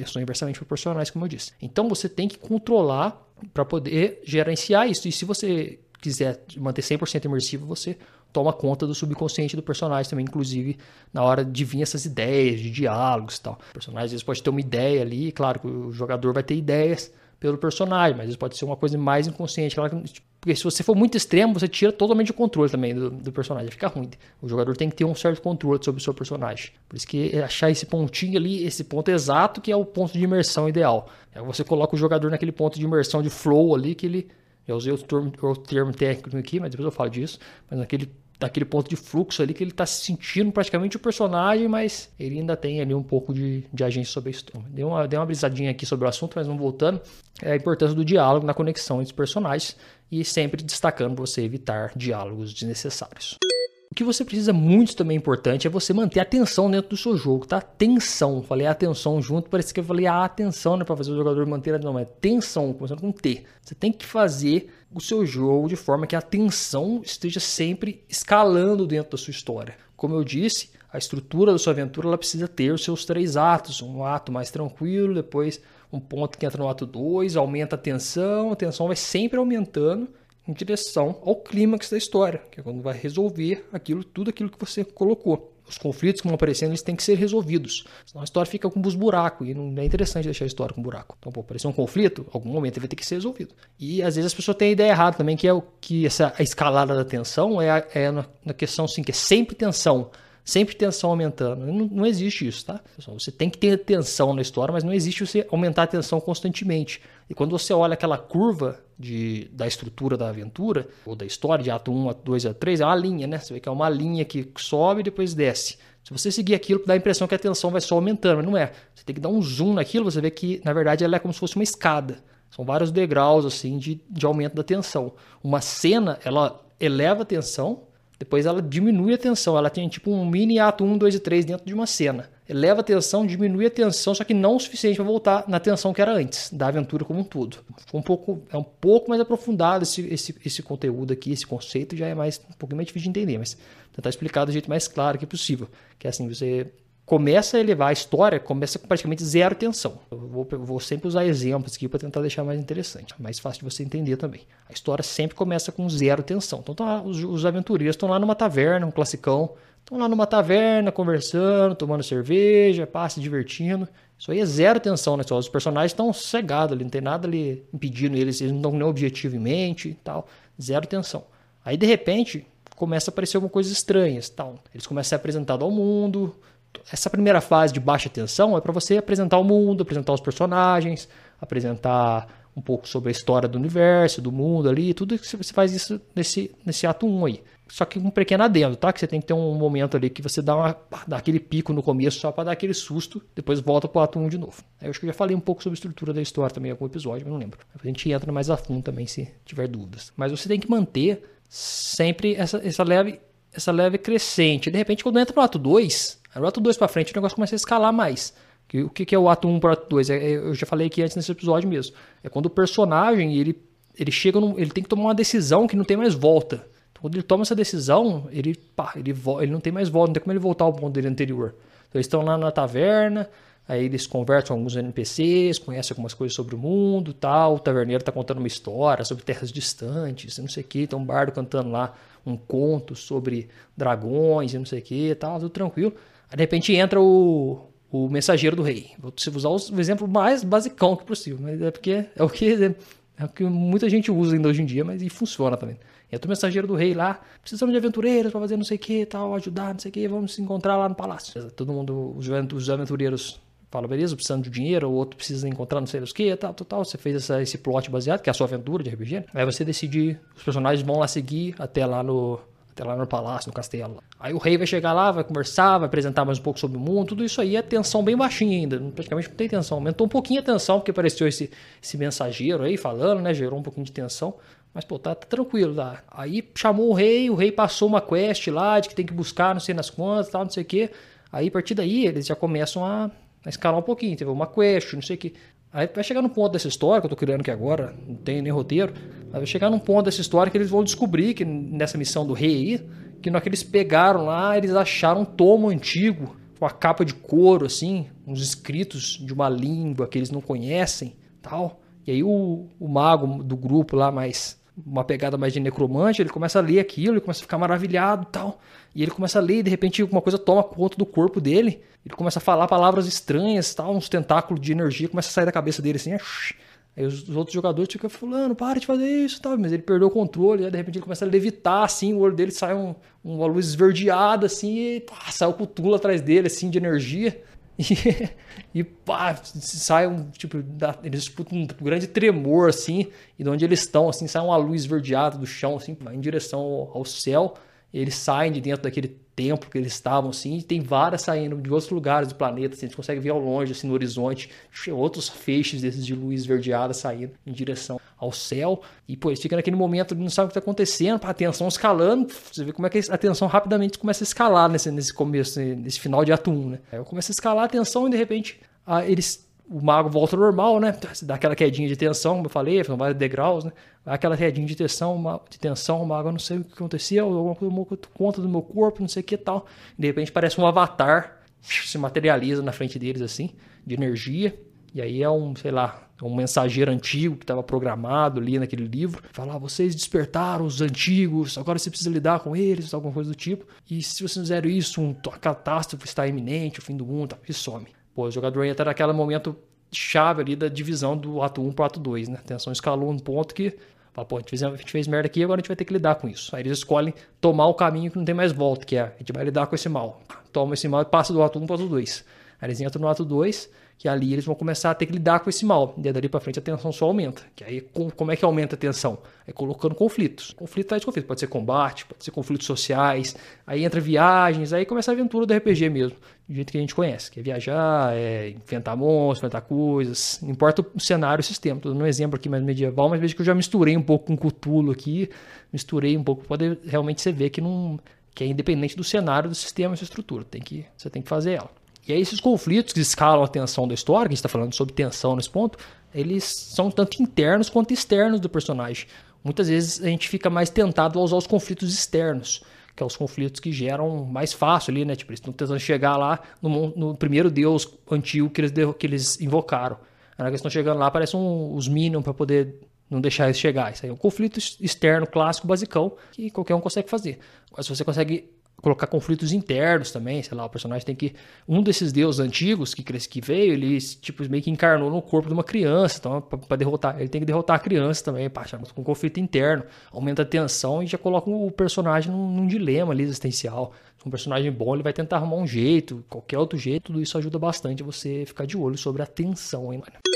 São inversamente proporcionais, como eu disse. Então você tem que controlar para poder gerenciar isso. E se você quiser manter 100% imersivo, você toma conta do subconsciente do personagem também, inclusive na hora de vir essas ideias de diálogos e tal. O personagem às vezes pode ter uma ideia ali, claro que o jogador vai ter ideias pelo personagem, mas vezes pode ser uma coisa mais inconsciente. Porque se você for muito extremo, você tira totalmente o controle também do, do personagem, fica ruim. O jogador tem que ter um certo controle sobre o seu personagem. Por isso que é achar esse pontinho ali, esse ponto exato, que é o ponto de imersão ideal. Aí você coloca o jogador naquele ponto de imersão de flow ali, que ele. Eu usei o termo, o termo técnico aqui, mas depois eu falo disso. Mas naquele daquele ponto de fluxo ali que ele está se sentindo praticamente o personagem, mas ele ainda tem ali um pouco de, de agência sobre a história. Deu uma, deu uma brisadinha aqui sobre o assunto, mas vamos voltando. É a importância do diálogo na conexão entre os personagens e sempre destacando você evitar diálogos desnecessários. O que você precisa muito também importante é você manter a atenção dentro do seu jogo, tá? Tensão. Falei atenção junto, parece que eu falei a atenção, né? Pra fazer o jogador manter a não, mas tensão, começando com T. Você tem que fazer o seu jogo de forma que a tensão esteja sempre escalando dentro da sua história. Como eu disse, a estrutura da sua aventura ela precisa ter os seus três atos. Um ato mais tranquilo, depois um ponto que entra no ato 2, aumenta a tensão, a tensão vai sempre aumentando em direção ao clímax da história, que é quando vai resolver aquilo, tudo aquilo que você colocou. Os conflitos que vão aparecendo, eles têm que ser resolvidos. Senão a história fica com um buraco e não é interessante deixar a história com buraco. Então, pô, apareceu um conflito, algum momento ele vai ter que ser resolvido. E às vezes as pessoas têm a ideia errada também, que é o que essa escalada da tensão é, é na, na questão assim, que é sempre tensão sempre tensão aumentando. Não, não, existe isso, tá? Você tem que ter tensão na história, mas não existe você aumentar a tensão constantemente. E quando você olha aquela curva de, da estrutura da aventura, ou da história, de ato 1, ato 2, ato 3, é uma linha, né? Você vê que é uma linha que sobe e depois desce. Se você seguir aquilo, dá a impressão que a tensão vai só aumentando, mas não é. Você tem que dar um zoom naquilo, você vê que, na verdade, ela é como se fosse uma escada. São vários degraus, assim, de, de aumento da tensão. Uma cena, ela eleva a tensão, depois ela diminui a tensão. Ela tem tipo um mini ato 1, 2 e 3 dentro de uma cena. Eleva a tensão, diminui a tensão, só que não o suficiente para voltar na tensão que era antes, da aventura como um todo. Um pouco, é um pouco mais aprofundado esse, esse, esse conteúdo aqui, esse conceito já é mais um pouquinho mais difícil de entender, mas tentar explicar do jeito mais claro que possível. Que é assim, você começa a elevar a história, começa com praticamente zero tensão. Eu vou, vou sempre usar exemplos aqui para tentar deixar mais interessante, mais fácil de você entender também. A história sempre começa com zero tensão. Então tá, os, os aventureiros estão lá numa taverna, um classicão, estão lá numa taverna conversando, tomando cerveja, pá, se divertindo. Isso aí é zero tensão né? Os personagens estão cegados ali, não tem nada ali impedindo eles, eles não estão com nenhum objetivo em mente e tal. Zero tensão. Aí de repente começa a aparecer alguma coisa estranha, tal. Eles começam a ser apresentados ao mundo, essa primeira fase de baixa tensão é para você apresentar o mundo, apresentar os personagens, apresentar um pouco sobre a história do universo, do mundo ali, tudo que você faz isso nesse, nesse ato 1 aí. Só que um pequeno adendo, tá? Que você tem que ter um momento ali que você dá, uma, dá aquele pico no começo só para dar aquele susto, depois volta pro ato 1 de novo. Eu acho que eu já falei um pouco sobre a estrutura da história também em algum episódio, mas não lembro. A gente entra mais a fundo também se tiver dúvidas. Mas você tem que manter sempre essa, essa leve essa leve crescente. De repente, quando entra no ato 2, no ato 2 para frente, o negócio começa a escalar mais. O que é o ato 1 para o ato 2? É, é, eu já falei aqui antes nesse episódio mesmo. É quando o personagem ele, ele chega, num, ele tem que tomar uma decisão que não tem mais volta. Então, quando ele toma essa decisão, ele, pá, ele, ele não tem mais volta, não tem como ele voltar ao ponto dele anterior. Então, eles estão lá na taverna, Aí eles conversam com alguns NPCs, conhecem algumas coisas sobre o mundo tal. O taverneiro está contando uma história sobre terras distantes, não sei o que. Então um bardo cantando lá um conto sobre dragões e não sei o que tal, tudo tranquilo. De repente entra o, o mensageiro do rei. Vou usar o exemplo mais basicão que possível, mas é porque é o que, é o que muita gente usa ainda hoje em dia, mas e funciona também. Entra o mensageiro do rei lá, precisamos de aventureiros para fazer não sei o que, tal, ajudar, não sei o que, vamos se encontrar lá no palácio. Todo mundo, os aventureiros fala, beleza, precisando de dinheiro, o outro precisa encontrar não sei o que, tal, tal, tal. Você fez essa, esse plot baseado, que é a sua aventura de RPG. Aí você decide, os personagens vão lá seguir até lá no, até lá no palácio, no castelo. Aí o rei vai chegar lá, vai conversar, vai apresentar mais um pouco sobre o mundo, tudo isso aí é tensão bem baixinha ainda, praticamente não tem tensão. Aumentou um pouquinho a tensão, porque apareceu esse, esse mensageiro aí falando, né, gerou um pouquinho de tensão. Mas, pô, tá, tá, tranquilo, tá? Aí chamou o rei, o rei passou uma quest lá de que tem que buscar não sei nas quantas, tal, não sei o quê. Aí, a partir daí, eles já começam a a escalar um pouquinho, teve uma quest, não sei o que. Aí vai chegar num ponto dessa história, que eu tô criando aqui agora, não tem nem roteiro, mas vai chegar num ponto dessa história que eles vão descobrir que nessa missão do rei aí, que na hora que eles pegaram lá, eles acharam um tomo antigo, com a capa de couro, assim, uns escritos de uma língua que eles não conhecem, tal. E aí o, o mago do grupo lá, mais uma pegada mais de necromante, ele começa a ler aquilo, ele começa a ficar maravilhado tal. E ele começa a ler e de repente alguma coisa toma conta do corpo dele. Ele começa a falar palavras estranhas, tal, uns tentáculos de energia começa a sair da cabeça dele assim. Aí os, os outros jogadores ficam falando, para de fazer isso, tal. Mas ele perdeu o controle, aí de repente ele começa a levitar assim, o olho dele sai um, uma luz esverdeada assim, e pá, sai o cutulo atrás dele assim de energia. E, e pá, sai um tipo, da, eles disputam um grande tremor assim, e de onde eles estão assim, sai uma luz esverdeada do chão assim, em direção ao, ao céu. Eles saem de dentro daquele templo que eles estavam, assim, tem várias saindo de outros lugares do planeta, assim, a gente consegue ver ao longe, assim, no horizonte, outros feixes desses de luz verdeada saindo em direção ao céu, e pô, eles ficam naquele momento, não sabe o que está acontecendo, a tensão escalando, você vê como é que a tensão rapidamente começa a escalar nesse, nesse começo, nesse final de ato 1, né? Aí começa a escalar a tensão e de repente eles o mago volta ao normal, né? Dá aquela quedinha de tensão, como eu falei, são vários degraus, né? Dá aquela quedinha de tensão, de tensão, o mago não sei o que acontecia, alguma coisa conta do meu corpo, não sei o que tal. De repente parece um avatar se materializa na frente deles assim, de energia. E aí é um, sei lá, um mensageiro antigo que estava programado ali naquele livro. Falar, ah, vocês despertaram os antigos, agora você precisa lidar com eles, alguma coisa do tipo. E se vocês fizeram isso, um, a catástrofe está iminente, o fim do mundo, e some. Pô, o jogador entra naquele momento chave ali da divisão do ato 1 para ato 2, né? A tensão escalou um ponto que, pô, a gente, fez, a gente fez merda aqui, agora a gente vai ter que lidar com isso. Aí eles escolhem tomar o caminho que não tem mais volta, que é, a gente vai lidar com esse mal. Toma esse mal e passa do ato 1 para o ato 2. Aí eles entram no ato 2, que ali eles vão começar a ter que lidar com esse mal. E dali para frente a tensão só aumenta. Que aí como é que aumenta a tensão? É colocando conflitos. Conflito traz conflito. Pode ser combate, pode ser conflitos sociais. Aí entra viagens, aí começa a aventura do RPG mesmo. Do jeito que a gente conhece. Que é viajar, é enfrentar monstros, enfrentar coisas. Não importa o cenário, o sistema. Estou dando um exemplo aqui mais medieval, mas vejo que eu já misturei um pouco com Cthulhu aqui. Misturei um pouco para poder realmente você ver que não que é independente do cenário, do sistema sua estrutura. Tem que, você tem que fazer ela. E aí esses conflitos que escalam a tensão da história, que a gente está falando sobre tensão nesse ponto, eles são tanto internos quanto externos do personagem. Muitas vezes a gente fica mais tentado a usar os conflitos externos, que são os conflitos que geram mais fácil ali, né? Tipo, eles estão tentando chegar lá no, no, primeiro deus antigo que eles, que eles invocaram. Na hora que eles estão chegando lá, aparecem um, os Minions para poder não deixar eles chegar. Isso aí é um conflito externo clássico, basicão, que qualquer um consegue fazer. Mas se você consegue colocar conflitos internos também, sei lá, o personagem tem que um desses deuses antigos que que veio, ele tipo meio que encarnou no corpo de uma criança, então para derrotar, ele tem que derrotar a criança também, pá, com um conflito interno, aumenta a tensão e já coloca o personagem num, num dilema ali existencial. Se um personagem bom, ele vai tentar arrumar um jeito, qualquer outro jeito, tudo isso ajuda bastante você ficar de olho sobre a tensão, hein, mano.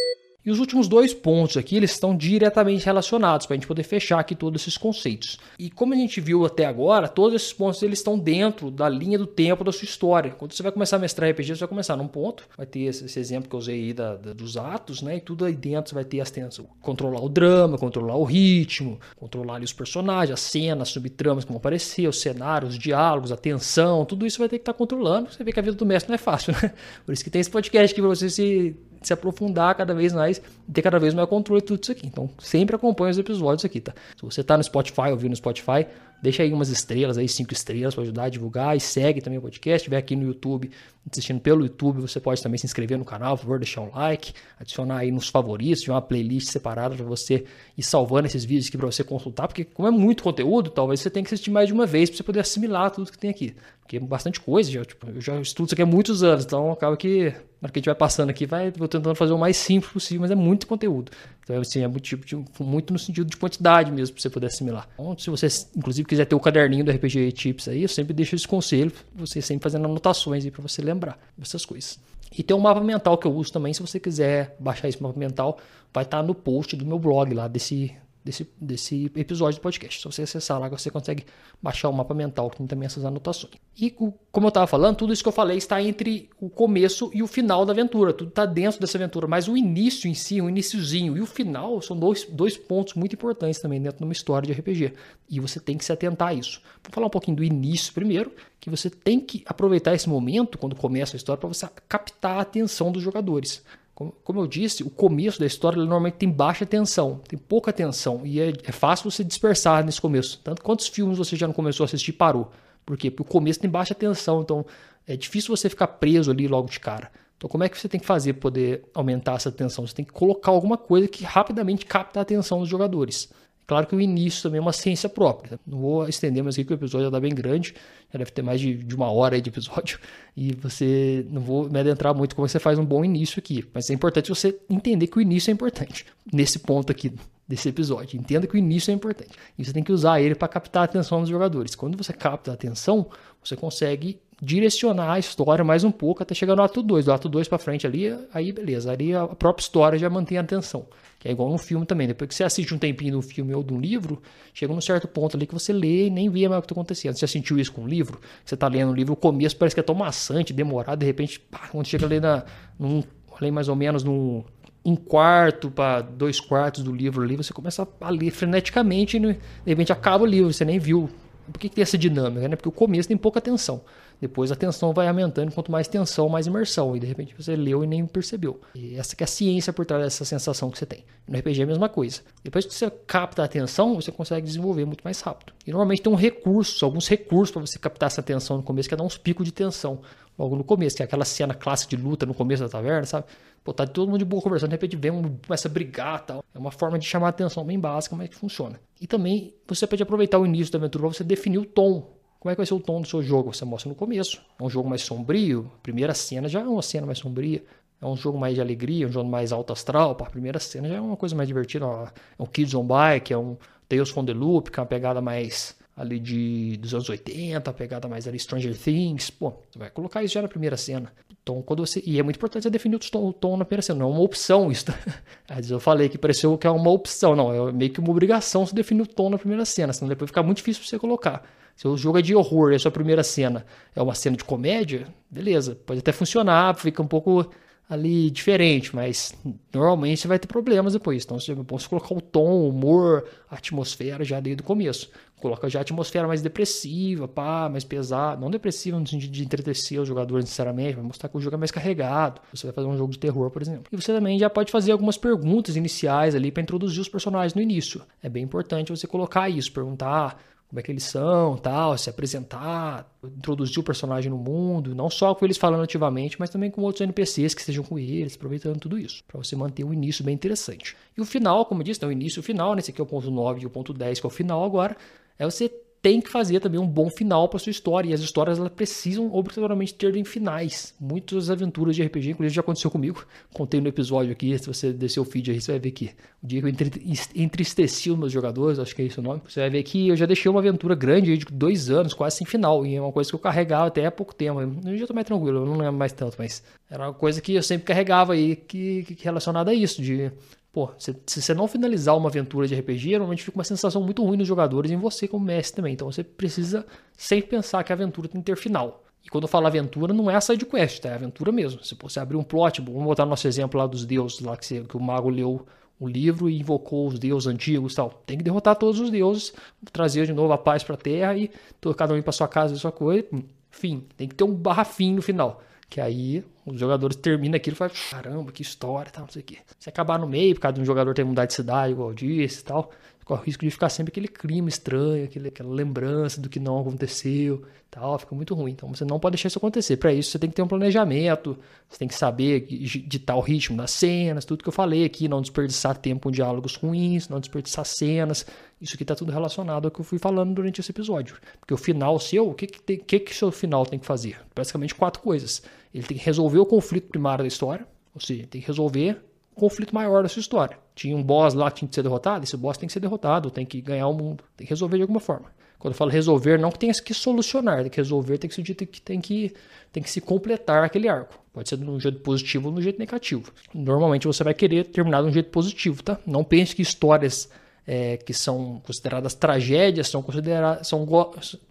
E os últimos dois pontos aqui, eles estão diretamente relacionados, para a gente poder fechar aqui todos esses conceitos. E como a gente viu até agora, todos esses pontos eles estão dentro da linha do tempo da sua história. Quando você vai começar a mestrar RPG, você vai começar num ponto, vai ter esse, exemplo que eu usei aí da, da, dos atos, né? E tudo aí dentro você vai ter as tensões. Controlar o drama, controlar o ritmo, controlar ali os personagens, as cenas, subtramas que vão aparecer, os cenários, os diálogos, a tensão, tudo isso vai ter que estar tá controlando. Você vê que a vida do mestre não é fácil, né? Por isso que tem esse podcast aqui para você se se aprofundar cada vez mais e ter cada vez mais controle de tudo isso aqui. Então, sempre acompanhe os episódios aqui, tá? Se você tá no Spotify, ouvindo no Spotify, deixa aí umas estrelas aí, cinco estrelas para ajudar a divulgar e segue também o podcast. Se estiver aqui no YouTube, assistindo pelo YouTube, você pode também se inscrever no canal, por favor, deixar um like, adicionar aí nos favoritos, uma playlist separada para você ir salvando esses vídeos aqui para você consultar, porque como é muito conteúdo, talvez você tenha que assistir mais de uma vez para você poder assimilar tudo que tem aqui. Porque é bastante coisa, já, tipo, eu já estudo isso aqui há muitos anos, então acaba que na hora que a gente vai passando aqui, vai, vou tentando fazer o mais simples possível, mas é muito conteúdo. Então, assim, é muito, tipo, muito no sentido de quantidade mesmo, para você poder assimilar. Então, se você, inclusive, quiser ter o caderninho do RPG Tips aí, eu sempre deixo esse conselho, você sempre fazendo anotações aí para você lembrar dessas coisas. E tem um mapa mental que eu uso também, se você quiser baixar esse mapa mental, vai estar tá no post do meu blog lá, desse, desse, desse episódio do podcast. Se você acessar lá, você consegue baixar o mapa mental, que tem também essas anotações. E como eu estava falando, tudo isso que eu falei está entre o começo e o final da aventura. Tudo está dentro dessa aventura, mas o início em si, o iníciozinho e o final são dois, dois pontos muito importantes também dentro de uma história de RPG. E você tem que se atentar a isso. Vou falar um pouquinho do início primeiro, que você tem que aproveitar esse momento, quando começa a história, para você captar a atenção dos jogadores. Como, eu disse, o começo da história normalmente tem baixa tensão, tem pouca tensão, e é, é, fácil você dispersar nesse começo. Tanto quantos filmes você já não começou a assistir e parou? Por quê? Porque o começo tem baixa tensão, então é difícil você ficar preso ali logo de cara. Então, como é que você tem que fazer para poder aumentar essa tensão? Você tem que colocar alguma coisa que rapidamente capta a atenção dos jogadores. Claro que o início também é uma ciência própria. Não vou estender mais aqui que o episódio já está bem grande, já deve ter mais de, de uma hora de episódio, e você não vou me adentrar muito como você faz um bom início aqui, mas é importante você entender que o início é importante nesse ponto aqui desse episódio. Entenda que o início é importante. E você tem que usar ele para captar a atenção dos jogadores. Quando você capta a atenção, você consegue direcionar a história mais um pouco até chegar no ato 2. Do ato 2 para frente ali, aí beleza. Ali a própria história já mantém a atenção. Que é igual no filme também. Depois que você assiste um tempinho de um filme ou de um livro, chega num certo ponto ali que você lê e nem vê mais o que está acontecendo. Você já sentiu isso com um livro? Você está lendo um livro, o começo parece que é tão maçante, demorado, de repente, pá, quando chega ali na, num, ali mais ou menos num um quarto para dois quartos do livro ali, você começa a ler freneticamente e de repente acaba o livro, você nem viu. Por que, que tem essa dinâmica? Né? Porque o começo tem pouca tensão. Depois a tensão vai aumentando, quanto mais tensão, mais imersão. E de repente você leu e nem percebeu. E essa que é a ciência por trás dessa sensação que você tem. No RPG é a mesma coisa. Depois que você capta a atenção, você consegue desenvolver muito mais rápido. E normalmente tem um recurso, alguns recursos para você captar essa atenção no começo, que é dar uns picos de tensão logo no começo, que é aquela cena clássica de luta no começo da taverna, sabe? Pô, tá todo mundo de boa conversando, de repente vem um, começa a brigar tal. É uma forma de chamar a atenção bem básica, mas que funciona. E também você pode aproveitar o início da aventura para você definir o tom. Como é que vai ser o tom do seu jogo? Você mostra no começo. É um jogo mais sombrio. Primeira cena já é uma cena mais sombria. É um jogo mais de alegria, um jogo mais alto astral. A primeira cena já é uma coisa mais divertida. É um Kids on Bike, é um Tales from the Loop, que é uma pegada mais ali de dos anos 80, a pegada mais ali Stranger Things, pô, você vai colocar isso já na primeira cena. Então, quando você e é muito importante você definir o tom, na primeira cena, não é uma opção isso. Tá? Às vezes eu falei que pareceu que é uma opção, não, é meio que uma obrigação você definir o tom na primeira cena, senão depois fica muito difícil você colocar. Se o jogo é de horror e a sua primeira cena é uma cena de comédia, beleza, pode até funcionar, fica um pouco ali diferente, mas normalmente você vai ter problemas depois. Então você pode colocar o tom, o humor, a atmosfera já desde o começo. Coloca já a atmosfera mais depressiva, pá, mais pesada. Não depressiva no sentido de entretecer os jogadores necessariamente, vai mostrar que o jogo é mais carregado. Você vai fazer um jogo de terror, por exemplo. E você também já pode fazer algumas perguntas iniciais ali para introduzir os personagens no início. É bem importante você colocar isso, perguntar como é que eles são, tal, se apresentar, introduzir o personagem no mundo, não só com eles falando ativamente, mas também com outros NPCs que estejam com eles, aproveitando tudo isso, para você manter um início bem interessante. E o final, como eu disse, né, o início e o final, né, esse aqui é o ponto 9 e o ponto 10, que é o final agora, é você tem que fazer também um bom final para sua história. E as histórias elas precisam obrigatoriamente terem finais. Muitas aventuras de RPG, inclusive já aconteceu comigo. Contei no episódio aqui, se você descer o feed aí, você vai ver que o dia que eu entristeci os meus jogadores, acho que é esse o nome, você vai ver que eu já deixei uma aventura grande de dois anos, quase sem final. E é uma coisa que eu carregava até há pouco tempo. Eu tô mais tranquilo, eu não lembro mais tanto, mas era uma coisa que eu sempre carregava aí que, que relacionada a isso, de Pô, se, se, você não finalizar uma aventura de RPG, normalmente fica uma sensação muito ruim nos jogadores e em você como mestre também. Então você precisa sempre pensar que a aventura tem que ter final. E quando eu falo aventura, não é a side quest, tá? é aventura mesmo. Se você abrir um plot, vamos botar no nosso exemplo lá dos deuses, lá que, você, que o mago leu o livro e invocou os deuses antigos tal. Tem que derrotar todos os deuses, trazer de novo a paz para a terra e cada um ir para sua casa e sua coisa. Fim. Tem que ter um barra fim no final. Que aí os jogadores terminam aquilo e falam, caramba, que história, tal, não sei o quê. Se acabar no meio, por causa de um jogador ter mudado de cidade, igual disse e tal, corre o risco de ficar sempre aquele clima estranho, aquele, aquela lembrança do que não aconteceu, tal, fica muito ruim. Então você não pode deixar isso acontecer. Para isso você tem que ter um planejamento, você tem que saber ditar o ritmo das cenas, tudo que eu falei aqui, não desperdiçar tempo com diálogos ruins, não desperdiçar cenas. Isso aqui está tudo relacionado ao que eu fui falando durante esse episódio. Porque o final seu, o que que, tem, que, que seu final tem que fazer? Basicamente quatro coisas. Ele tem que resolver o conflito primário da história, ou seja, tem que resolver conflito maior da sua história. Tinha um boss lá que tinha que ser derrotado, esse boss tem que ser derrotado, tem que ganhar o mundo, tem que resolver de alguma forma. Quando eu falo resolver, não que tenha que solucionar, tem que resolver, tem que, tem que, tem que, tem que se completar aquele arco. Pode ser de um jeito positivo ou de um jeito negativo. Normalmente você vai querer terminar de um jeito positivo, tá? Não pense que histórias é, que são consideradas tragédias são consideradas, são,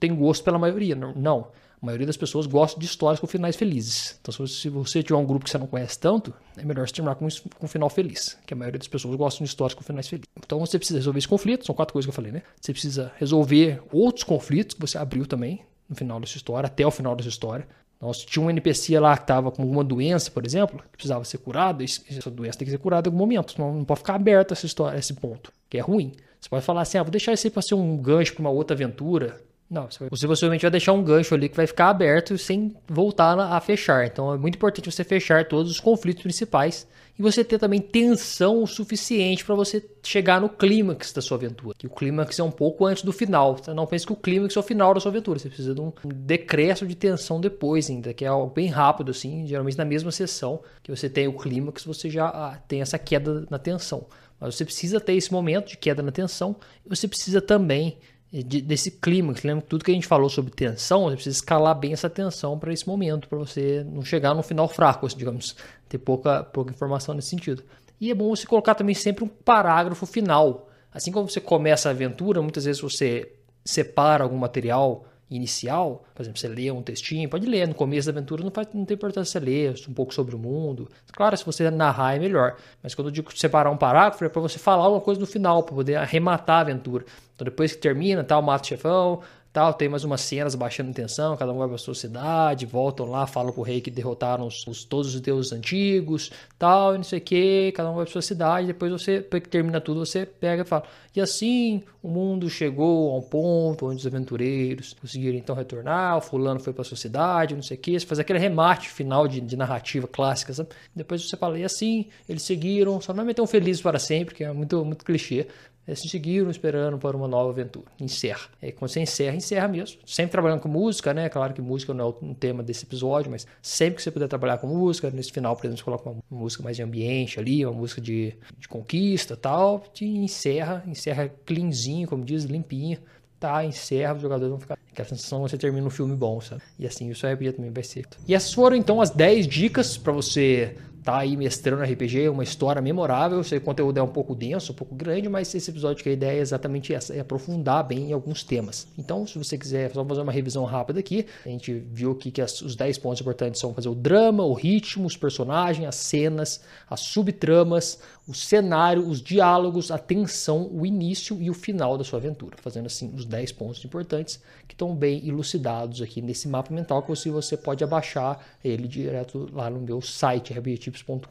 têm gosto pela maioria. Não. A maioria das pessoas gosta de histórias com finais felizes. Então, se você tiver um grupo que você não conhece tanto, é melhor você terminar com, com um final feliz. Que a maioria das pessoas gostam de histórias com finais felizes. Então, você precisa resolver esse conflito. São quatro coisas que eu falei, né? Você precisa resolver outros conflitos que você abriu também no final da sua história, até o final da sua história. Nós tinha um NPC lá que estava com alguma doença, por exemplo, que precisava ser curado. Essa doença tem que ser curada em algum momento. Não, não pode ficar aberto essa história, esse ponto, que é ruim. Você pode falar assim, ah, vou deixar esse aí para ser um gancho para uma outra aventura. Não, você, possivelmente vai deixar um gancho ali que vai ficar aberto sem voltar a fechar. Então é muito importante você fechar todos os conflitos principais e você ter também tensão o suficiente para você chegar no clímax da sua aventura. Que o clímax é um pouco antes do final. Você não pense que o clímax é o final da sua aventura. Você precisa de um decréscimo de tensão depois ainda, que é algo bem rápido assim, geralmente na mesma sessão que você tem o clímax, você já ah, tem essa queda na tensão Mas você precisa ter esse momento de queda na tensão e você precisa também de, desse clima. Lembra tudo que a gente falou sobre tensão? Você precisa escalar bem essa tensão para esse momento, para você não chegar no final fraco, assim, digamos, ter pouca, pouca informação nesse sentido. E é bom você colocar também sempre um parágrafo final. Assim como você começa a aventura, muitas vezes você separa algum material inicial, por exemplo, você lê um textinho, pode ler no começo da aventura, não, faz, não tem importância você ler um pouco sobre o mundo. Claro, se você narrar é melhor, mas quando eu digo separar um parágrafo é para você falar uma coisa no final, para poder arrematar a aventura. Então depois que termina, tal, mata o chefão, tal, tem mais umas cenas baixando tensão, cada um vai para sua cidade, voltam lá, falam pro rei que derrotaram os, os, todos os deuses antigos, tal, e não sei o que, cada um vai para sua cidade, depois você, que termina tudo, você pega e fala, e assim o mundo chegou a um ponto onde os aventureiros conseguiram então retornar, o fulano foi para sua cidade, não sei o que, você faz aquele remate final de, de narrativa clássica, sabe? Depois você fala, e assim, eles seguiram, só não é tão felizes para sempre, que é muito, muito clichê, seguiram esperando para uma nova aventura. Encerra. É, quando você encerra, encerra mesmo. Sempre trabalhando com música, né? Claro que música não é um tema desse episódio, mas sempre que você puder trabalhar com música, nesse final, por exemplo, você coloca uma música mais de ambiente ali, uma música de, de conquista tal, te encerra, encerra cleanzinho, como diz, limpinho. Tá, encerra, os jogadores vão ficar. Aquela sensação você termina um filme bom, sabe? E assim, isso aí também vai ser. E essas foram então as 10 dicas para você tá aí mestrando RPG, é uma história memorável. Sei o conteúdo é um pouco denso, um pouco grande, mas esse episódio que a ideia é exatamente essa, é aprofundar bem em alguns temas. Então, se você quiser só fazer uma revisão rápida aqui, a gente viu aqui que as, os 10 pontos importantes são fazer o drama, o ritmo, os personagens, as cenas, as subtramas, o cenário, os diálogos, a tensão, o início e o final da sua aventura, fazendo assim os 10 pontos importantes que estão bem elucidados aqui nesse mapa mental que você, você pode abaixar ele direto lá no meu site rpgtips.com.br.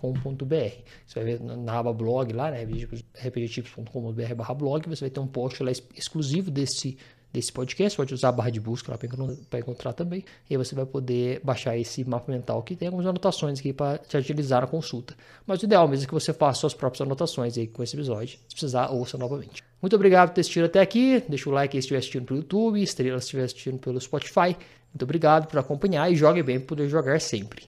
Você vai ver na aba blog lá, né, rpgtips.com.br blog, você vai ter um post lá exclusivo desse desse podcast, pode usar a barra de busca lá para encontrar também. E aí você vai poder baixar esse mapa mental que tem algumas anotações aqui para te agilizar a consulta. Mas o ideal mesmo é que você faça suas próprias anotações aí com esse episódio. Se precisar, ouça novamente. Muito obrigado por ter assistido até aqui. Deixa o like se estiver assistindo pelo YouTube, estrelas se estiver assistindo pelo Spotify. Muito obrigado por acompanhar e jogue bem para poder jogar sempre.